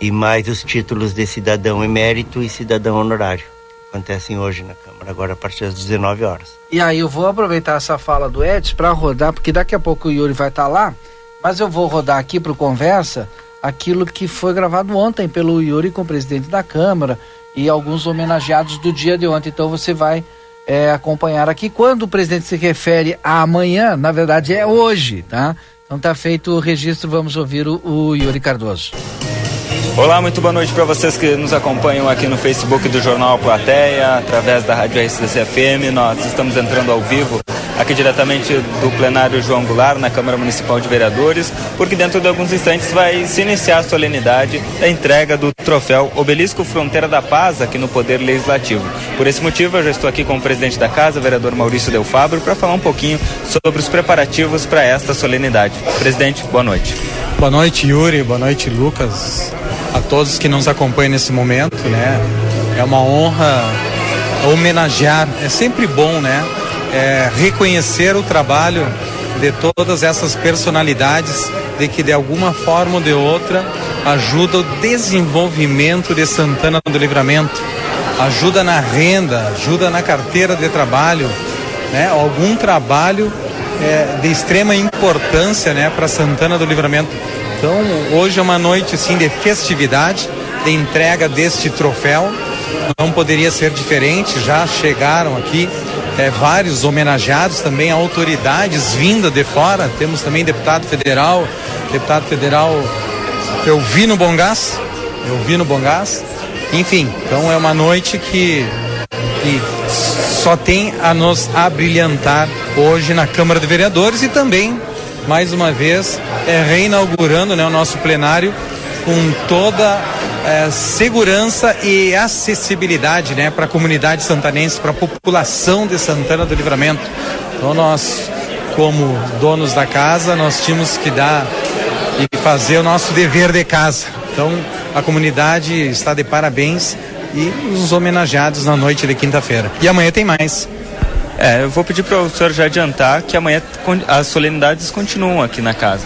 E mais os títulos de cidadão emérito e cidadão honorário. Acontecem hoje na Câmara, agora a partir das 19 horas. E aí eu vou aproveitar essa fala do Edson para rodar, porque daqui a pouco o Yuri vai estar tá lá, mas eu vou rodar aqui para o Conversa aquilo que foi gravado ontem pelo Yuri com o presidente da Câmara e alguns homenageados do dia de ontem. Então você vai é, acompanhar aqui. Quando o presidente se refere a amanhã, na verdade é hoje, tá? Então tá feito o registro, vamos ouvir o, o Yuri Cardoso. Olá, muito boa noite para vocês que nos acompanham aqui no Facebook do Jornal Plateia, através da Rádio RCC FM. Nós estamos entrando ao vivo aqui diretamente do plenário João Goulart, na Câmara Municipal de Vereadores, porque dentro de alguns instantes vai se iniciar a solenidade da entrega do troféu Obelisco Fronteira da Paz aqui no Poder Legislativo. Por esse motivo, eu já estou aqui com o presidente da casa, vereador Maurício Del Fabro, para falar um pouquinho sobre os preparativos para esta solenidade. Presidente, boa noite. Boa noite, Yuri. Boa noite, Lucas. A todos que nos acompanham nesse momento, né? É uma honra homenagear. É sempre bom, né? É, reconhecer o trabalho de todas essas personalidades de que de alguma forma ou de outra ajuda o desenvolvimento de Santana do Livramento, ajuda na renda, ajuda na carteira de trabalho, né? Algum trabalho é, de extrema importância, né, para Santana do Livramento. Então, hoje é uma noite assim de festividade, de entrega deste troféu. Não poderia ser diferente. Já chegaram aqui é, vários homenageados também, autoridades vindas de fora. Temos também deputado federal, deputado federal Elvino Bongás, Elvino Bongás. Enfim, então é uma noite que, que só tem a nos abrilhantar hoje na Câmara de Vereadores e também, mais uma vez, é, reinaugurando né, o nosso plenário com toda é, segurança e acessibilidade né, para a comunidade santanense, para a população de Santana do Livramento. Então nós, como donos da casa, nós tínhamos que dar e fazer o nosso dever de casa. Então a comunidade está de parabéns e os homenageados na noite de quinta-feira. E amanhã tem mais. É, eu vou pedir para o senhor já adiantar que amanhã as solenidades continuam aqui na casa.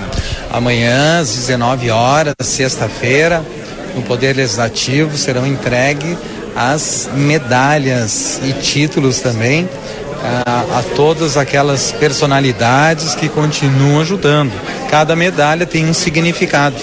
Amanhã, às 19 horas, sexta-feira, no Poder Legislativo, serão entregues as medalhas e títulos também a, a, todas aquelas personalidades que continuam ajudando. Cada medalha tem um significado.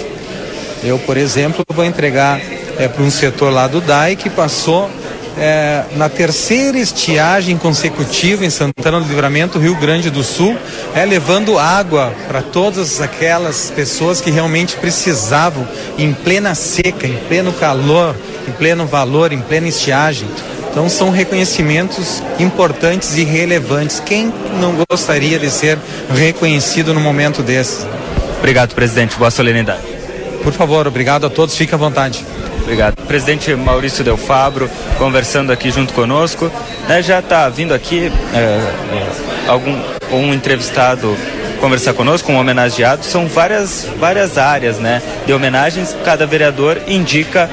Eu, por exemplo, vou entregar é, para um setor lá do DAI que passou é, na terceira estiagem consecutiva em Santana do Livramento, Rio Grande do Sul, é, levando água para todas aquelas pessoas que realmente precisavam em plena seca, em pleno calor, em pleno valor, em plena estiagem. Então são reconhecimentos importantes e relevantes. Quem não gostaria de ser reconhecido no momento desse? Obrigado, presidente. Boa solenidade. Por favor, obrigado a todos. Fique à vontade. Obrigado. Presidente Maurício Del Fabro conversando aqui junto conosco. Né, já está vindo aqui é, é, algum um entrevistado conversar conosco, um homenageado. São várias, várias áreas né, de homenagens. Cada vereador indica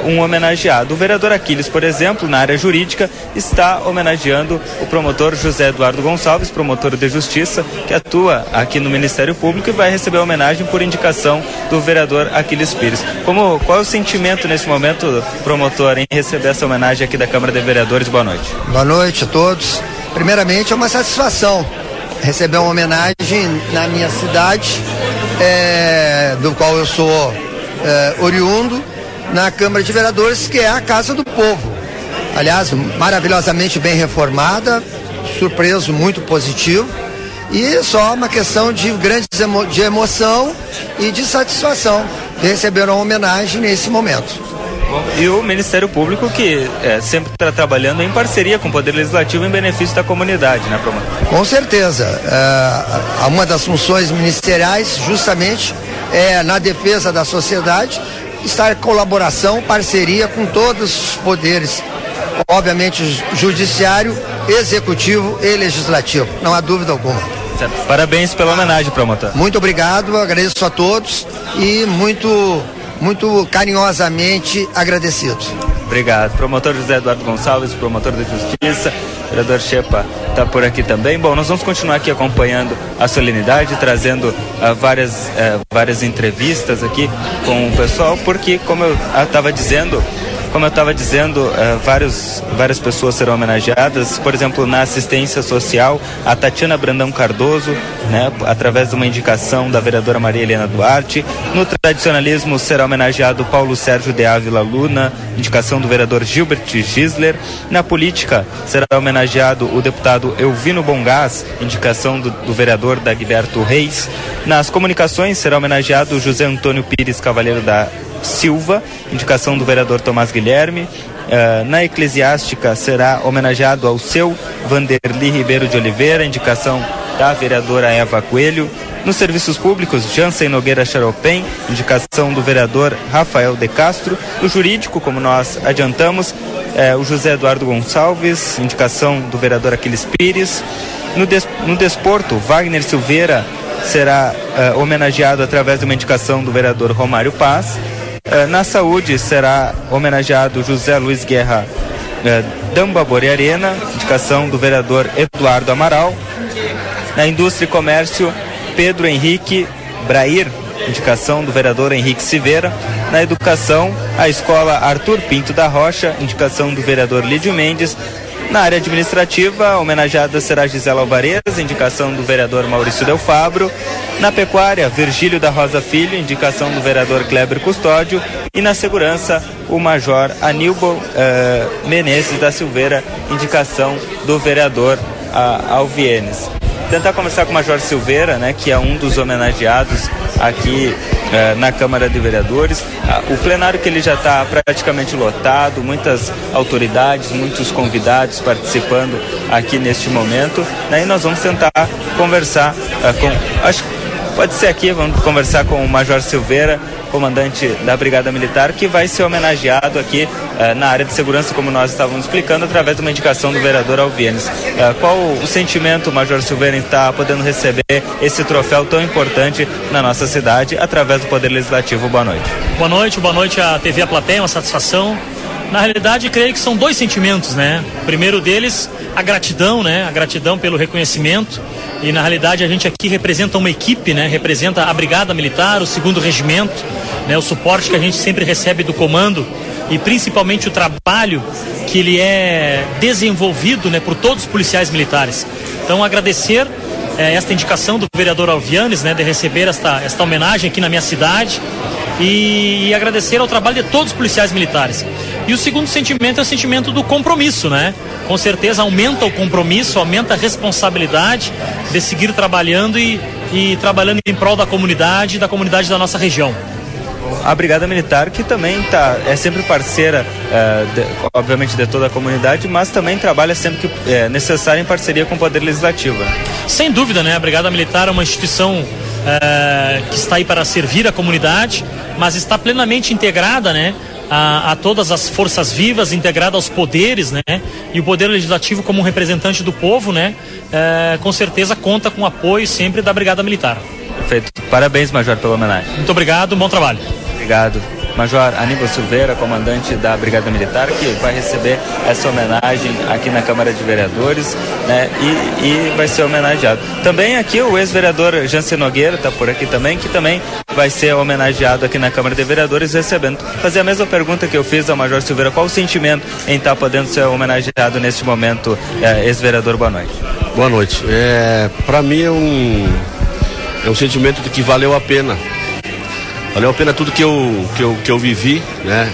uh, um homenageado. O vereador Aquiles, por exemplo, na área jurídica, está homenageando o promotor José Eduardo Gonçalves, promotor de justiça, que atua aqui no Ministério Público e vai receber a homenagem por indicação do vereador Aquiles Pires. Como, qual é o sentimento nesse momento, promotor, em receber essa homenagem aqui da Câmara de Vereadores? Boa noite. Boa noite a todos. Primeiramente, é uma satisfação receber uma homenagem na minha cidade, é, do qual eu sou é, oriundo, na Câmara de Vereadores, que é a Casa do Povo. Aliás, maravilhosamente bem reformada, surpreso, muito positivo. E só uma questão de grande emo de emoção e de satisfação de receber uma homenagem nesse momento. E o Ministério Público que é, sempre está trabalhando em parceria com o Poder Legislativo em benefício da comunidade, né, Promotor? Com certeza. É, uma das funções ministeriais justamente é na defesa da sociedade, estar em colaboração, parceria com todos os poderes, obviamente judiciário, executivo e legislativo, não há dúvida alguma. Parabéns pela homenagem, promotor. Muito obrigado, agradeço a todos e muito muito carinhosamente agradecidos. Obrigado. Promotor José Eduardo Gonçalves, promotor da Justiça, vereador Chepa está por aqui também. Bom, nós vamos continuar aqui acompanhando a solenidade, trazendo uh, várias, uh, várias entrevistas aqui com o pessoal, porque, como eu estava dizendo, como eu estava dizendo, uh, vários, várias pessoas serão homenageadas. Por exemplo, na assistência social, a Tatiana Brandão Cardoso, né, através de uma indicação da vereadora Maria Helena Duarte. No tradicionalismo será homenageado Paulo Sérgio de Ávila Luna, indicação do vereador Gilbert Gisler. Na política será homenageado o deputado Elvino Bongás, indicação do, do vereador Dagberto Reis. Nas comunicações será homenageado José Antônio Pires Cavalheiro da Silva, indicação do vereador Tomás Guilherme. Uh, na eclesiástica será homenageado ao seu Vanderli Ribeiro de Oliveira, indicação da vereadora Eva Coelho. Nos serviços públicos, Jansen Nogueira Charopem, indicação do vereador Rafael de Castro. No jurídico, como nós adiantamos, eh, o José Eduardo Gonçalves, indicação do vereador Aquiles Pires. No, des no desporto, Wagner Silveira será eh, homenageado através de uma indicação do vereador Romário Paz. Eh, na saúde será homenageado José Luiz Guerra é, Dambabor e Arena, indicação do vereador Eduardo Amaral. Na Indústria e Comércio, Pedro Henrique Brair, indicação do vereador Henrique Silveira. Na Educação, a Escola Arthur Pinto da Rocha, indicação do vereador Lídio Mendes. Na área administrativa, homenageada será Gisela Alvarez, indicação do vereador Maurício Del Fabro. Na pecuária, Virgílio da Rosa Filho, indicação do vereador Kleber Custódio. E na segurança, o major Aníbal uh, Menezes da Silveira, indicação do vereador uh, Alvienes tentar conversar com o Major Silveira, né, que é um dos homenageados aqui eh, na Câmara de Vereadores. Ah, o plenário que ele já está praticamente lotado, muitas autoridades, muitos convidados participando aqui neste momento. Né, e nós vamos tentar conversar ah, com. Acho pode ser aqui, vamos conversar com o Major Silveira comandante da Brigada Militar, que vai ser homenageado aqui eh, na área de segurança, como nós estávamos explicando, através de uma indicação do vereador Alvienes. Eh, qual o sentimento, Major Silveira, em estar podendo receber esse troféu tão importante na nossa cidade, através do Poder Legislativo? Boa noite. Boa noite, boa noite à TV A Plateia, uma satisfação. Na realidade, creio que são dois sentimentos, né? O primeiro deles, a gratidão, né? A gratidão pelo reconhecimento e na realidade a gente aqui representa uma equipe, né? Representa a Brigada Militar, o segundo regimento, né? O suporte que a gente sempre recebe do comando e principalmente o trabalho que ele é desenvolvido, né? Por todos os policiais militares. Então agradecer é, esta indicação do vereador Alvianes, né? De receber esta, esta homenagem aqui na minha cidade e, e agradecer ao trabalho de todos os policiais militares. E o segundo sentimento é o sentimento do compromisso, né? com certeza aumenta o compromisso, aumenta a responsabilidade de seguir trabalhando e, e trabalhando em prol da comunidade, da comunidade da nossa região a Brigada Militar, que também tá, é sempre parceira, é, de, obviamente, de toda a comunidade, mas também trabalha sempre que é necessário em parceria com o Poder Legislativo. Sem dúvida, né? A Brigada Militar é uma instituição é, que está aí para servir a comunidade, mas está plenamente integrada, né? a, a, todas as forças vivas, integrada aos poderes, né? E o poder legislativo como representante do povo, né? É, com certeza conta com o apoio sempre da Brigada Militar. Perfeito. Parabéns, Major, pela homenagem. Muito obrigado, bom trabalho. Obrigado. Major Aníbal Silveira, comandante da Brigada Militar, que vai receber essa homenagem aqui na Câmara de Vereadores né, e, e vai ser homenageado. Também aqui o ex-vereador Jansen Nogueira está por aqui também, que também vai ser homenageado aqui na Câmara de Vereadores recebendo. Fazer a mesma pergunta que eu fiz ao Major Silveira, qual o sentimento em estar tá podendo ser homenageado neste momento, é, ex-vereador? Boa noite. Boa noite. É, Para mim é um, é um sentimento de que valeu a pena valeu a pena tudo que eu, que eu, que eu vivi, né?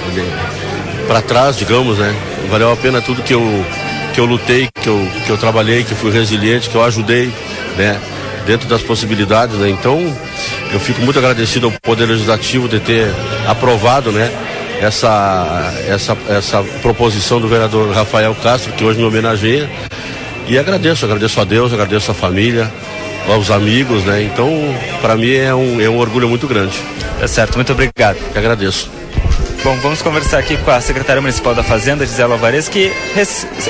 Para trás, digamos, né? Valeu a pena tudo que eu, que eu lutei, que eu, que eu trabalhei, que fui resiliente, que eu ajudei, né? Dentro das possibilidades, né? Então, eu fico muito agradecido ao Poder Legislativo de ter aprovado, né? Essa, essa, essa proposição do vereador Rafael Castro, que hoje me homenageia. E agradeço, agradeço a Deus, agradeço a família, aos amigos, né? Então, para mim é um, é um orgulho muito grande. Tá certo, muito obrigado. Eu agradeço. Bom, vamos conversar aqui com a secretária municipal da Fazenda, Gisela Alvarez, que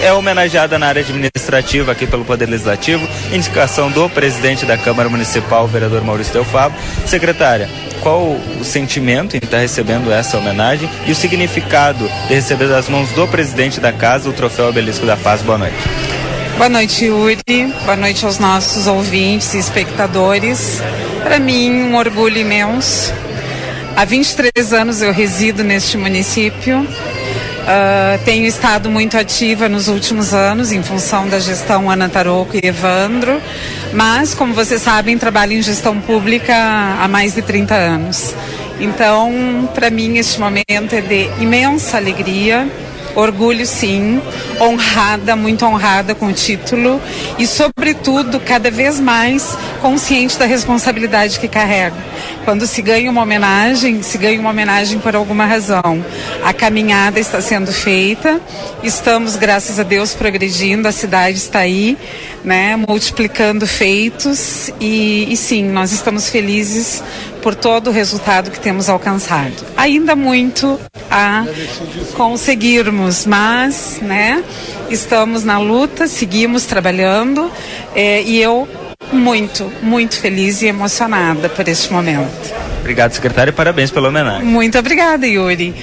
é homenageada na área administrativa aqui pelo Poder Legislativo, indicação do presidente da Câmara Municipal, o vereador Maurício Del Fabo. Secretária, qual o sentimento em estar recebendo essa homenagem e o significado de receber das mãos do presidente da casa o troféu Obelisco da Paz? Boa noite. Boa noite, Yuri. Boa noite aos nossos ouvintes e espectadores. Para mim, um orgulho imenso. Há 23 anos eu resido neste município. Uh, tenho estado muito ativa nos últimos anos em função da gestão Ana Taroco e Evandro, mas, como vocês sabem, trabalho em gestão pública há mais de 30 anos. Então, para mim, este momento é de imensa alegria Orgulho, sim. Honrada, muito honrada com o título e, sobretudo, cada vez mais consciente da responsabilidade que carrego. Quando se ganha uma homenagem, se ganha uma homenagem por alguma razão. A caminhada está sendo feita, estamos, graças a Deus, progredindo, a cidade está aí, né, multiplicando feitos e, e sim, nós estamos felizes por todo o resultado que temos alcançado. Ainda muito a conseguirmos, mas, né, estamos na luta, seguimos trabalhando é, e eu muito, muito feliz e emocionada por este momento. Obrigado, secretário, e parabéns pela homenagem. Muito obrigada, Yuri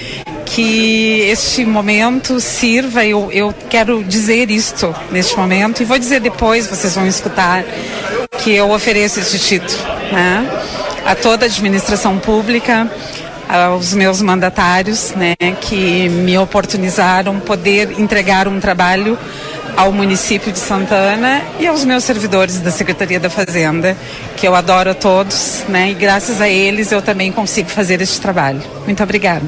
que este momento sirva, eu, eu quero dizer isto neste momento e vou dizer depois, vocês vão escutar, que eu ofereço este título né, a toda a administração pública, aos meus mandatários, né, que me oportunizaram poder entregar um trabalho ao município de Santana e aos meus servidores da Secretaria da Fazenda, que eu adoro a todos, né? E graças a eles eu também consigo fazer este trabalho. Muito obrigada.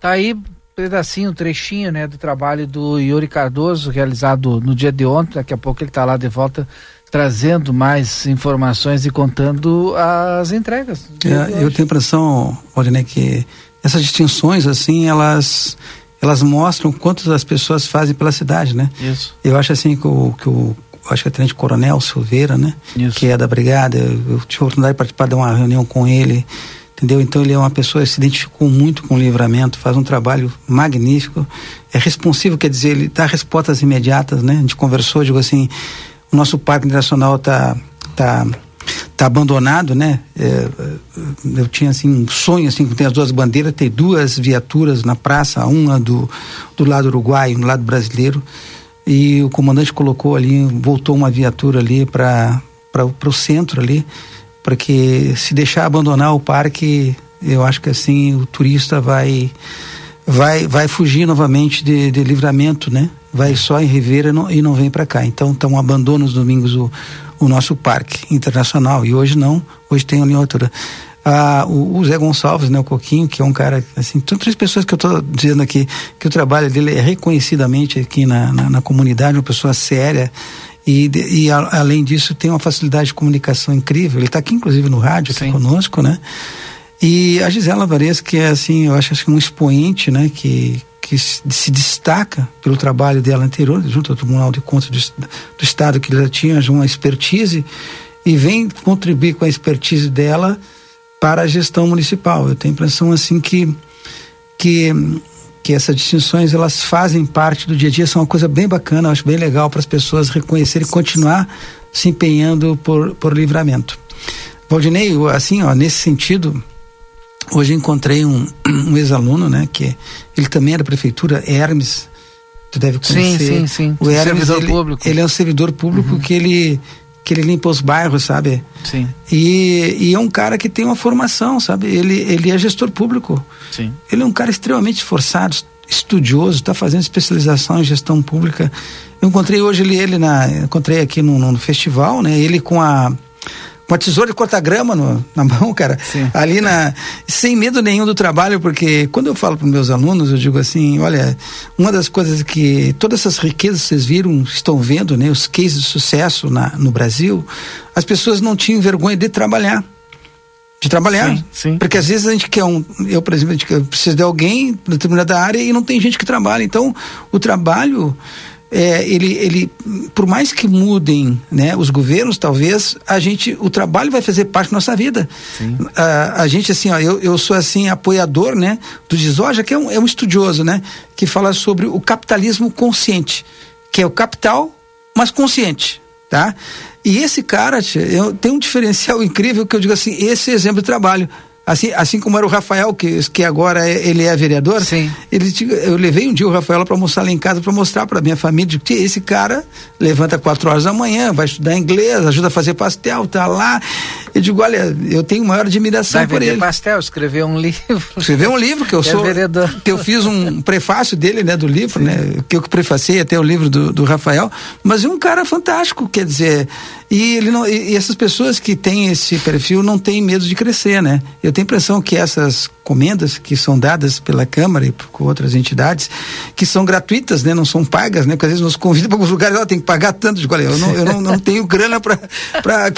Tá aí pedacinho, trechinho, né, do trabalho do Yuri Cardoso, realizado no dia de ontem. Daqui a pouco ele está lá de volta trazendo mais informações e contando as entregas. É, eu tenho a impressão, Odinei, que essas distinções, assim, elas elas mostram quanto as pessoas fazem pela cidade, né? Isso. Eu acho assim que o, que o acho que é Tenente Coronel Silveira, né? Isso. Que é da Brigada, eu, eu tive a oportunidade de participar de uma reunião com ele, entendeu? Então ele é uma pessoa que se identificou muito com o livramento, faz um trabalho magnífico, é responsivo, quer dizer, ele dá respostas imediatas, né? A gente conversou, digo assim, o nosso Parque Internacional está tá, tá abandonado, né? É, eu tinha assim um sonho assim, com tem as duas bandeiras, ter duas viaturas na praça, uma do do lado uruguaio, no lado brasileiro, e o comandante colocou ali, voltou uma viatura ali para para o centro ali, para que se deixar abandonar o parque, eu acho que assim o turista vai vai vai fugir novamente de, de livramento, né? Vai só em Ribeira não, e não vem para cá. Então, então abandona os domingos o o nosso parque internacional. E hoje não, hoje tem a linha altura. Ah, o, o, Zé Gonçalves, né, o Coquinho, que é um cara, assim, são três pessoas que eu estou dizendo aqui, que o trabalho dele é reconhecidamente aqui na, na, na comunidade, uma pessoa séria, e, e a, além disso tem uma facilidade de comunicação incrível. Ele está aqui, inclusive, no rádio, aqui conosco, né? E a Gisela Vares, que é, assim, eu acho assim, um expoente, né, que, que se destaca pelo trabalho dela anterior, junto ao Tribunal de Contas do, do Estado, que ela tinha uma expertise e vem contribuir com a expertise dela para a gestão municipal. Eu tenho a impressão assim que que que essas distinções elas fazem parte do dia a dia, são uma coisa bem bacana, acho bem legal para as pessoas reconhecerem e continuar se empenhando por, por livramento. Valdinei, assim, ó, nesse sentido, Hoje encontrei um, <clears throat> um ex-aluno, né, que ele também é da prefeitura, Hermes. Tu deve conhecer. Sim, sim, sim. O Hermes, servidor ele, público. Ele é um servidor público uhum. que ele que ele limpa os bairros, sabe? Sim. E, e é um cara que tem uma formação, sabe? Ele ele é gestor público. Sim. Ele é um cara extremamente esforçado, estudioso, está fazendo especialização em gestão pública. Eu encontrei hoje ele, ele na, encontrei aqui no, no festival, né? Ele com a uma tesoura de cortar grama no, na mão, cara. Sim. Ali na. Sem medo nenhum do trabalho, porque quando eu falo para meus alunos, eu digo assim: olha, uma das coisas que. Todas essas riquezas que vocês viram, estão vendo, né? Os cases de sucesso na, no Brasil, as pessoas não tinham vergonha de trabalhar. De trabalhar. Sim, sim. Porque às vezes a gente quer um. Eu, por exemplo, a gente precisa de alguém em determinada área e não tem gente que trabalha. Então, o trabalho é, ele, ele, por mais que mudem né, os governos, talvez, a gente, o trabalho vai fazer parte da nossa vida. A, a gente, assim, ó, eu, eu sou, assim, apoiador, né, do Gisoja, que é um, é um estudioso, né, que fala sobre o capitalismo consciente, que é o capital, mas consciente, tá? E esse cara, tia, eu, tem um diferencial <laughs> incrível que eu digo assim, esse exemplo de trabalho. Assim, assim como era o Rafael, que, que agora é, ele é vereador, Sim. Ele, eu levei um dia o Rafael para almoçar lá em casa para mostrar para minha família que esse cara levanta quatro horas da manhã, vai estudar inglês, ajuda a fazer pastel, tá lá. Eu digo, olha, eu tenho maior admiração vai por ele. pastel, escreveu um <laughs> livro. Escreveu um livro que eu É sou, vereador. que eu fiz um prefácio dele, né, do livro, né, que eu que prefacei até o livro do, do Rafael, mas é um cara fantástico, quer dizer, e ele não, e, e essas pessoas que têm esse perfil não têm medo de crescer, né? Eu tenho a impressão que essas comendas que são dadas pela Câmara e por outras entidades, que são gratuitas, né? Não são pagas, né? Porque às vezes nos convidam para alguns lugares, ela tem que pagar tanto. de olha, eu não, eu não, não tenho grana para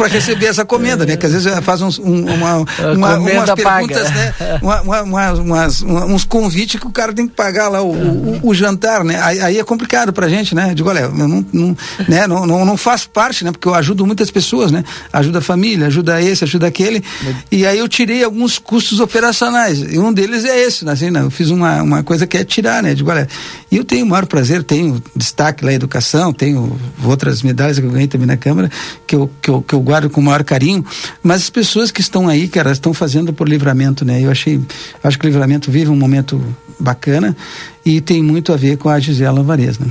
receber essa comenda, né? Que às vezes faz uns, um, uma, uma, umas perguntas, né? Uma, uma, uma, umas, uns convites que o cara tem que pagar lá o, o, o jantar, né? Aí, aí, é complicado pra gente, né? Digo, olha, eu não, não, né? não, não, não faço parte, né? Porque eu ajudo muitas pessoas, né? Ajuda a família, ajuda esse, ajuda aquele. E aí eu tirei alguns custos operacionais mas um deles é esse, assim, né? Eu fiz uma, uma coisa que é tirar, né? Digo, olha, eu tenho o maior prazer, tenho destaque lá educação, tenho outras medalhas que eu ganhei também na Câmara, que eu, que eu, que eu guardo com o maior carinho, mas as pessoas que estão aí, cara, estão fazendo por livramento, né? Eu achei, acho que o livramento vive um momento bacana e tem muito a ver com a Gisela Alvarez, né?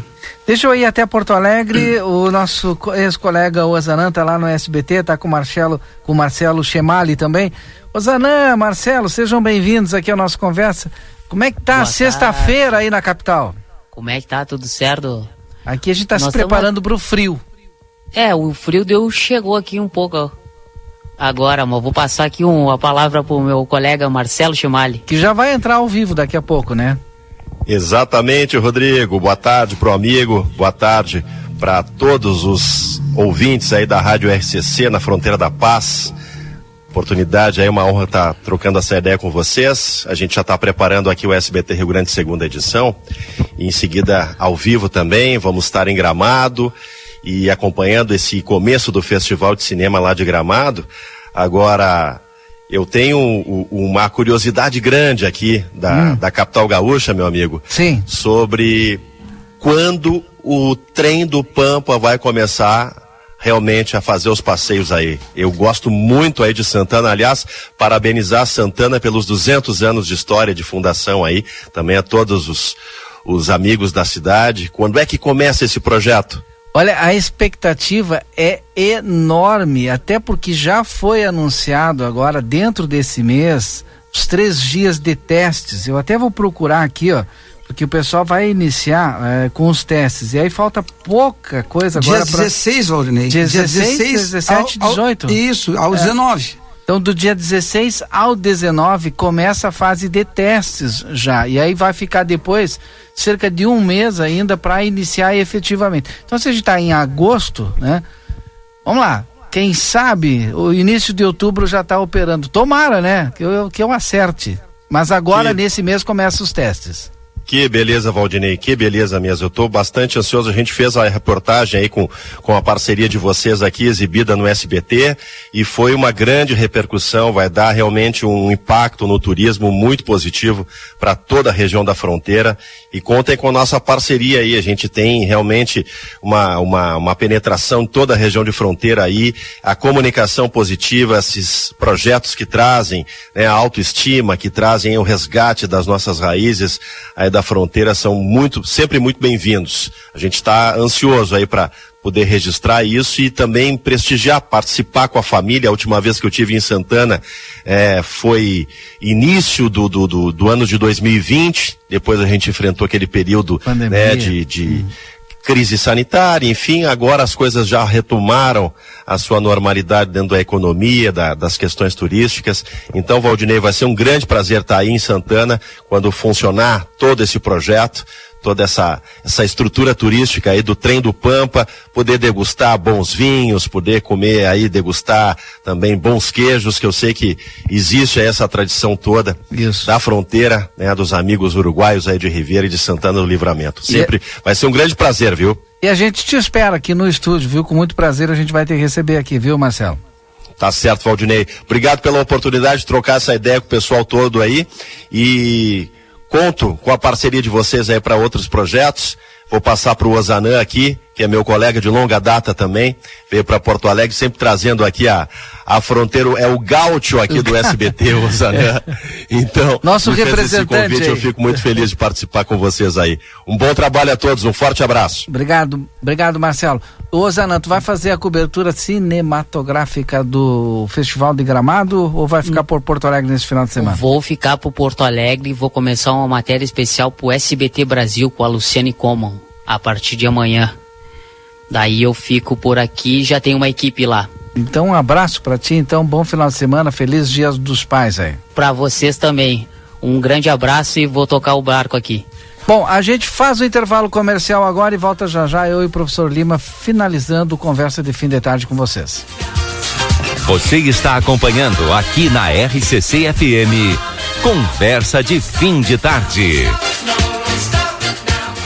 Deixa eu ir até Porto Alegre, o nosso ex-colega Ozanan está lá no SBT, está com o Marcelo, com o Marcelo Chemali também. Ozanan, Marcelo, sejam bem-vindos aqui à nossa conversa. Como é que tá a sexta-feira aí na capital? Como é que tá? Tudo certo? Aqui a gente está se preparando para o frio. É, o frio deu, chegou aqui um pouco agora, mas vou passar aqui um, a palavra para o meu colega Marcelo Chimali. Que já vai entrar ao vivo daqui a pouco, né? Exatamente, Rodrigo. Boa tarde pro amigo, boa tarde para todos os ouvintes aí da Rádio RCC na Fronteira da Paz. Oportunidade aí, uma honra estar trocando essa ideia com vocês. A gente já está preparando aqui o SBT Rio Grande segunda edição. E em seguida, ao vivo também, vamos estar em Gramado e acompanhando esse começo do Festival de Cinema lá de Gramado. Agora, eu tenho uma curiosidade grande aqui da, hum. da capital gaúcha, meu amigo. Sim. Sobre quando o trem do Pampa vai começar realmente a fazer os passeios aí. Eu gosto muito aí de Santana, aliás, parabenizar Santana pelos 200 anos de história de fundação aí, também a todos os, os amigos da cidade. Quando é que começa esse projeto? Olha, a expectativa é enorme, até porque já foi anunciado agora, dentro desse mês, os três dias de testes. Eu até vou procurar aqui, ó, porque o pessoal vai iniciar é, com os testes. E aí falta pouca coisa agora. Dia 16, pra... Valdinei. Dia 16, 16 17, ao, 18. Ao, isso, ao é. 19. Então, do dia 16 ao 19 começa a fase de testes já. E aí vai ficar depois cerca de um mês ainda para iniciar efetivamente. Então, se a gente está em agosto, né? Vamos lá. Quem sabe o início de outubro já está operando. Tomara, né? Que eu, que eu acerte. Mas agora, que... nesse mês, começam os testes. Que beleza, Valdinei, que beleza mesmo. Eu estou bastante ansioso. A gente fez a reportagem aí com, com a parceria de vocês aqui, exibida no SBT, e foi uma grande repercussão. Vai dar realmente um impacto no turismo muito positivo para toda a região da fronteira. E contem com a nossa parceria aí. A gente tem realmente uma, uma, uma penetração em toda a região de fronteira aí, a comunicação positiva, esses projetos que trazem né, a autoestima, que trazem o resgate das nossas raízes. Aí da fronteira são muito, sempre muito bem-vindos. A gente está ansioso aí para poder registrar isso e também prestigiar, participar com a família. A última vez que eu tive em Santana é, foi início do, do, do, do, ano de 2020. Depois a gente enfrentou aquele período né, de, de hum crise sanitária, enfim, agora as coisas já retomaram a sua normalidade dentro da economia, da, das questões turísticas. Então, Valdinei, vai ser um grande prazer estar aí em Santana quando funcionar todo esse projeto toda essa, essa estrutura turística aí do trem do Pampa, poder degustar bons vinhos, poder comer aí, degustar também bons queijos, que eu sei que existe essa tradição toda Isso. da fronteira, né, dos amigos uruguaios aí de Ribeira e de Santana do Livramento. Sempre e... vai ser um grande prazer, viu? E a gente te espera aqui no estúdio, viu? Com muito prazer a gente vai que receber aqui, viu, Marcelo? Tá certo, Valdinei. Obrigado pela oportunidade de trocar essa ideia com o pessoal todo aí. E Conto com a parceria de vocês aí para outros projetos. Vou passar para o Ozanã aqui, que é meu colega de longa data também, veio para Porto Alegre, sempre trazendo aqui a, a fronteira, é o gaúcho aqui do <laughs> SBT, o Ozanã. Então, nosso representante. Convite, eu fico muito feliz de participar com vocês aí. Um bom trabalho a todos, um forte abraço. Obrigado, obrigado Marcelo. Ô Ozanã, tu vai fazer a cobertura cinematográfica do Festival de Gramado ou vai ficar por Porto Alegre nesse final de semana? Vou ficar por Porto Alegre e vou começar uma matéria especial pro SBT Brasil com a Luciane Coman a partir de amanhã. Daí eu fico por aqui, já tem uma equipe lá. Então um abraço para ti, então bom final de semana, feliz Dia dos Pais aí. Para vocês também. Um grande abraço e vou tocar o barco aqui. Bom, a gente faz o intervalo comercial agora e volta já já eu e o professor Lima finalizando conversa de fim de tarde com vocês. Você está acompanhando aqui na RCC FM Conversa de fim de tarde.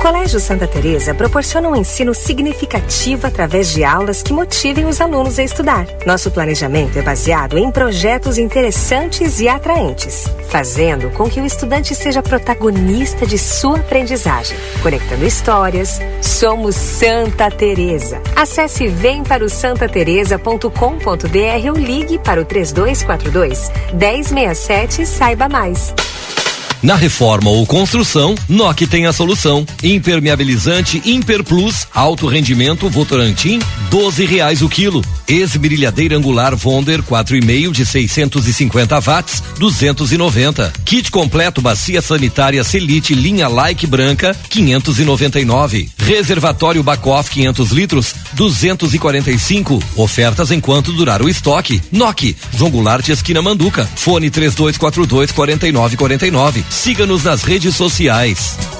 Colégio Santa Teresa proporciona um ensino significativo através de aulas que motivem os alunos a estudar. Nosso planejamento é baseado em projetos interessantes e atraentes, fazendo com que o estudante seja protagonista de sua aprendizagem, conectando histórias. Somos Santa Teresa. Acesse vemparossantateresa.com.br ou ligue para o 3242 1067 e saiba mais. Na reforma ou construção, NOC tem a solução. Impermeabilizante Imper Plus, alto rendimento Votorantim, doze reais o quilo. Esmerilhadeira angular Vonder 4,5 de 650 watts, 290. Kit completo bacia sanitária Selite linha Like branca, 599. Reservatório Bacoff 500 litros, 245. Ofertas enquanto durar o estoque. NOC, João Goulart esquina Manduca. Fone 3242 4949. Siga-nos nas redes sociais.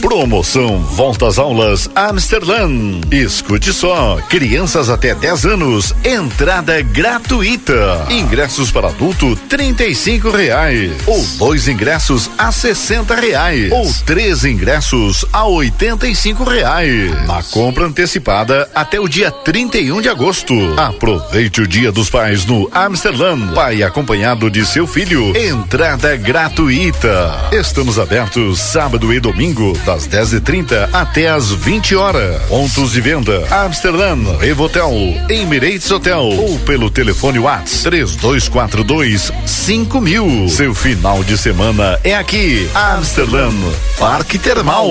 Promoção Volta às Aulas Amsterdã. Escute só, crianças até 10 anos, entrada gratuita. Ingressos para adulto, trinta e cinco reais. Ou dois ingressos a sessenta reais. Ou três ingressos a oitenta e cinco reais. Na compra antecipada até o dia 31 de agosto. Aproveite o Dia dos Pais no Amsterdã. Pai acompanhado de seu filho. Entrada gratuita. Estamos abertos sábado e domingo das 10h30 até as 20 horas. Pontos de venda: Amsterdã, Revotel, Emirates Hotel ou pelo telefone Whats 3242 5000. Seu final de semana é aqui, Amsterdã, Parque Termal.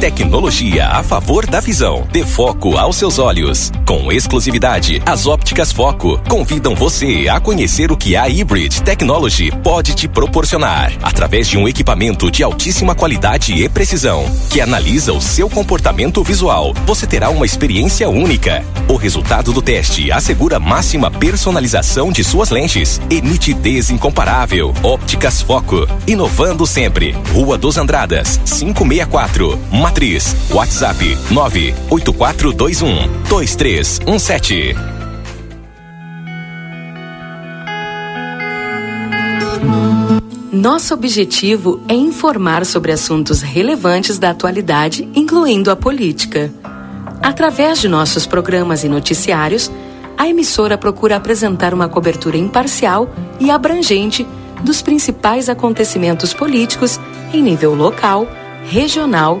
Tecnologia a favor da visão. Dê foco aos seus olhos. Com exclusividade, as ópticas Foco convidam você a conhecer o que a Hybrid Technology pode te proporcionar através de um equipamento de altíssima qualidade e precisão que analisa o seu comportamento visual. Você terá uma experiência única. O resultado do teste assegura máxima personalização de suas lentes e nitidez incomparável. Ópticas Foco, inovando sempre. Rua dos Andradas, 564. Matriz. WhatsApp 98421 23 3317. Nosso objetivo é informar sobre assuntos relevantes da atualidade, incluindo a política. Através de nossos programas e noticiários, a emissora procura apresentar uma cobertura imparcial e abrangente dos principais acontecimentos políticos em nível local, regional,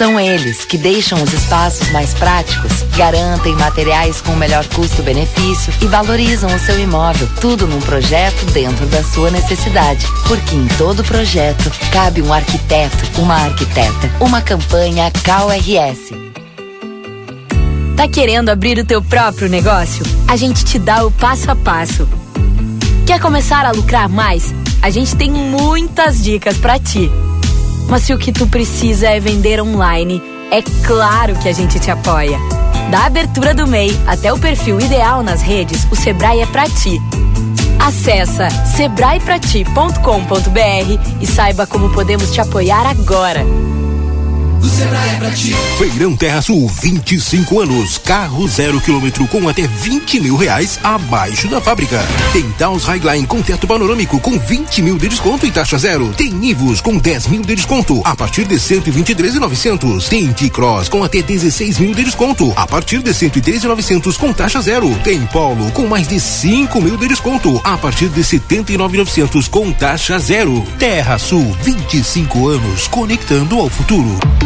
São eles que deixam os espaços mais práticos, garantem materiais com o melhor custo-benefício e valorizam o seu imóvel. Tudo num projeto dentro da sua necessidade. Porque em todo projeto cabe um arquiteto, uma arquiteta. Uma campanha KRS. Tá querendo abrir o teu próprio negócio? A gente te dá o passo a passo. Quer começar a lucrar mais? A gente tem muitas dicas para ti. Mas se o que tu precisa é vender online, é claro que a gente te apoia. Da abertura do MEI até o perfil ideal nas redes, o Sebrae é pra ti. Acesse sebraeprati.com.br e saiba como podemos te apoiar agora. O Sebrae é pra ti. Feirão Terra Sul, 25 anos. Carro zero quilômetro com até 20 mil reais abaixo da fábrica. Tem Taos Highline com teto panorâmico com 20 mil de desconto e taxa zero. Tem Nivus com 10 mil de desconto a partir de 123,900. Tem T-Cross com até 16 mil de desconto a partir de 113,900 com taxa zero. Tem Polo com mais de 5 mil de desconto a partir de 79,900 com taxa zero. Terra Sul, 25 anos conectando ao futuro.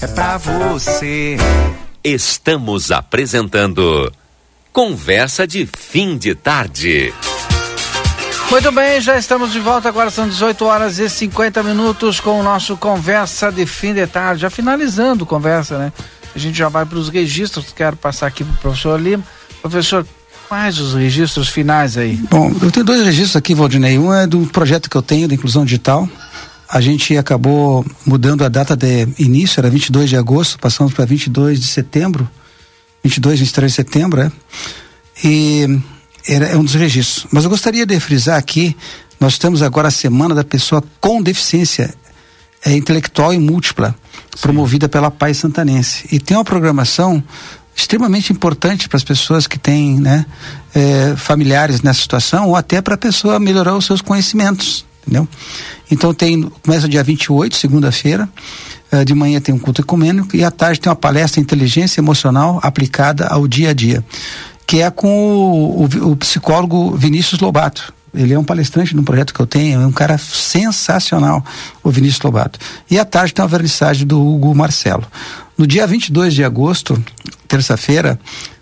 é pra você. Estamos apresentando Conversa de Fim de Tarde. Muito bem, já estamos de volta. Agora são 18 horas e 50 minutos com o nosso Conversa de Fim de Tarde. Já finalizando conversa, né? A gente já vai para os registros. Quero passar aqui para o professor Lima. Professor, Quais os registros finais aí? Bom, eu tenho dois registros aqui, Valdinei. Um é do projeto que eu tenho da inclusão digital. A gente acabou mudando a data de início, era 22 de agosto, passamos para 22 de setembro. 22, 23 de setembro, é. E era, é um dos registros. Mas eu gostaria de frisar aqui, nós estamos agora a semana da pessoa com deficiência é, intelectual e múltipla, Sim. promovida pela Paz Santanense. E tem uma programação extremamente importante para as pessoas que têm né, é, familiares nessa situação ou até para a pessoa melhorar os seus conhecimentos, entendeu? Então tem, começa dia 28, segunda-feira, é, de manhã tem um culto ecumênico e à tarde tem uma palestra inteligência emocional aplicada ao dia a dia, que é com o, o, o psicólogo Vinícius Lobato. Ele é um palestrante no projeto que eu tenho, é um cara sensacional, o Vinícius Lobato. E à tarde tem uma vernissagem do Hugo Marcelo. No dia 22 de agosto, terça-feira,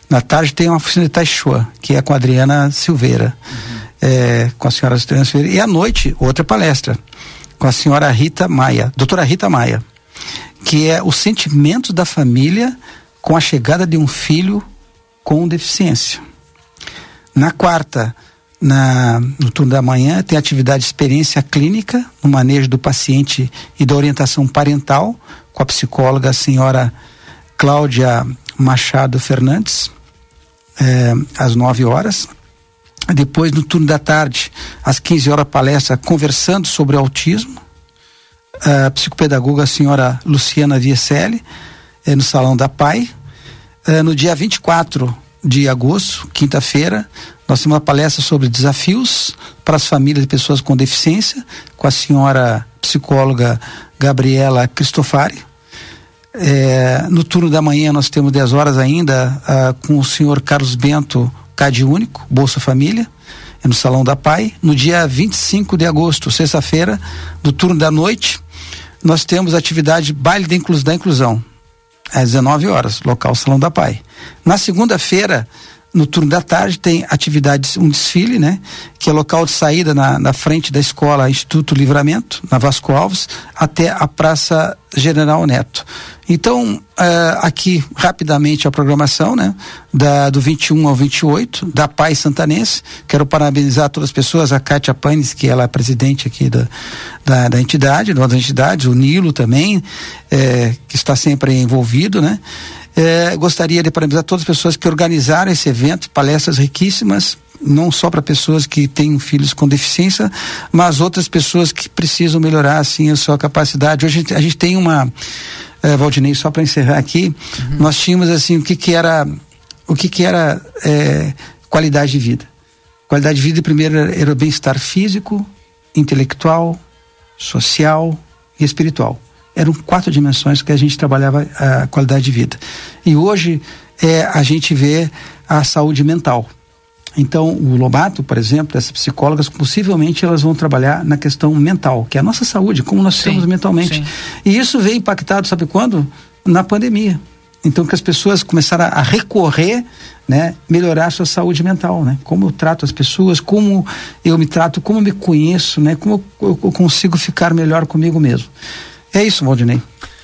na tarde tem uma oficina de Taixua, que é com a Adriana Silveira, uhum. É, com a senhora Silveira. E à noite, outra palestra, com a senhora Rita Maia, doutora Rita Maia, que é o sentimento da família com a chegada de um filho com deficiência. Na quarta, na, no turno da manhã, tem atividade de experiência clínica no manejo do paciente e da orientação parental com a psicóloga a senhora Cláudia Machado Fernandes, é, às 9 horas. Depois, no turno da tarde, às 15 horas, palestra conversando sobre autismo. A psicopedagoga a senhora Luciana Vieselli, é, no Salão da PAI. É, no dia 24 de agosto, quinta-feira, nós temos uma palestra sobre desafios para as famílias de pessoas com deficiência, com a senhora psicóloga Gabriela Cristofari. É, no turno da manhã nós temos 10 horas ainda ah, com o senhor Carlos Bento Cade Único, Bolsa Família, é no Salão da Pai. No dia 25 de agosto, sexta-feira, no turno da noite, nós temos a atividade Baile da Inclusão, da Inclusão às 19 horas, local Salão da Pai. Na segunda-feira, no turno da tarde tem atividades, um desfile, né? Que é local de saída na, na frente da escola Instituto Livramento, na Vasco Alves, até a Praça General Neto. Então, uh, aqui rapidamente a programação, né? Da, do 21 ao 28, da Paz Santanense. Quero parabenizar todas as pessoas, a Kátia Panes, que ela é presidente aqui da, da, da entidade, das entidades, o Nilo também, eh, que está sempre envolvido, né? É, gostaria de parabenizar todas as pessoas que organizaram esse evento, palestras riquíssimas, não só para pessoas que têm filhos com deficiência, mas outras pessoas que precisam melhorar assim a sua capacidade. Hoje a gente tem uma, é, Valdinei, só para encerrar aqui, uhum. nós tínhamos assim o que que era, o que que era é, qualidade de vida. Qualidade de vida primeiro era o bem-estar físico, intelectual, social e espiritual eram quatro dimensões que a gente trabalhava a qualidade de vida. E hoje é, a gente vê a saúde mental. Então, o Lobato, por exemplo, essas psicólogas, possivelmente elas vão trabalhar na questão mental, que é a nossa saúde, como nós sim, estamos mentalmente. Sim. E isso veio impactado, sabe quando? Na pandemia. Então, que as pessoas começaram a recorrer, né, melhorar a sua saúde mental, né? Como eu trato as pessoas, como eu me trato, como eu me conheço, né? Como eu, eu consigo ficar melhor comigo mesmo. É isso, Valdinei.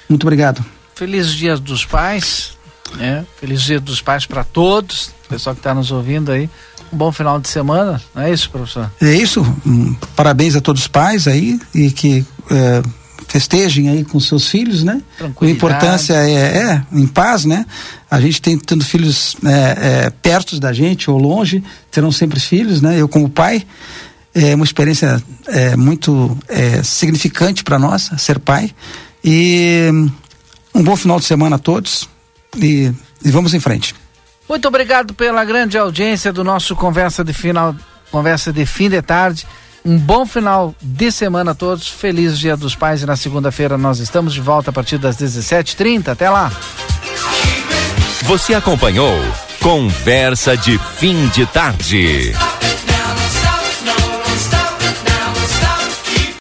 Muito obrigado. Feliz Dia dos Pais, né? Feliz Dia dos Pais para todos, pessoal que está nos ouvindo aí. Um bom final de semana, não é isso, professor? É isso. Parabéns a todos os pais aí e que é, festejem aí com seus filhos, né? A importância é, é, em paz, né? A gente tem tendo filhos é, é, perto da gente ou longe, terão sempre filhos, né? Eu como pai é uma experiência é, muito é, significante para nós, ser pai. E um bom final de semana a todos e, e, vamos em frente. Muito obrigado pela grande audiência do nosso Conversa de Final, Conversa de Fim de Tarde. Um bom final de semana a todos. Feliz Dia dos Pais e na segunda-feira nós estamos de volta a partir das 17h30. Até lá. Você acompanhou Conversa de Fim de Tarde.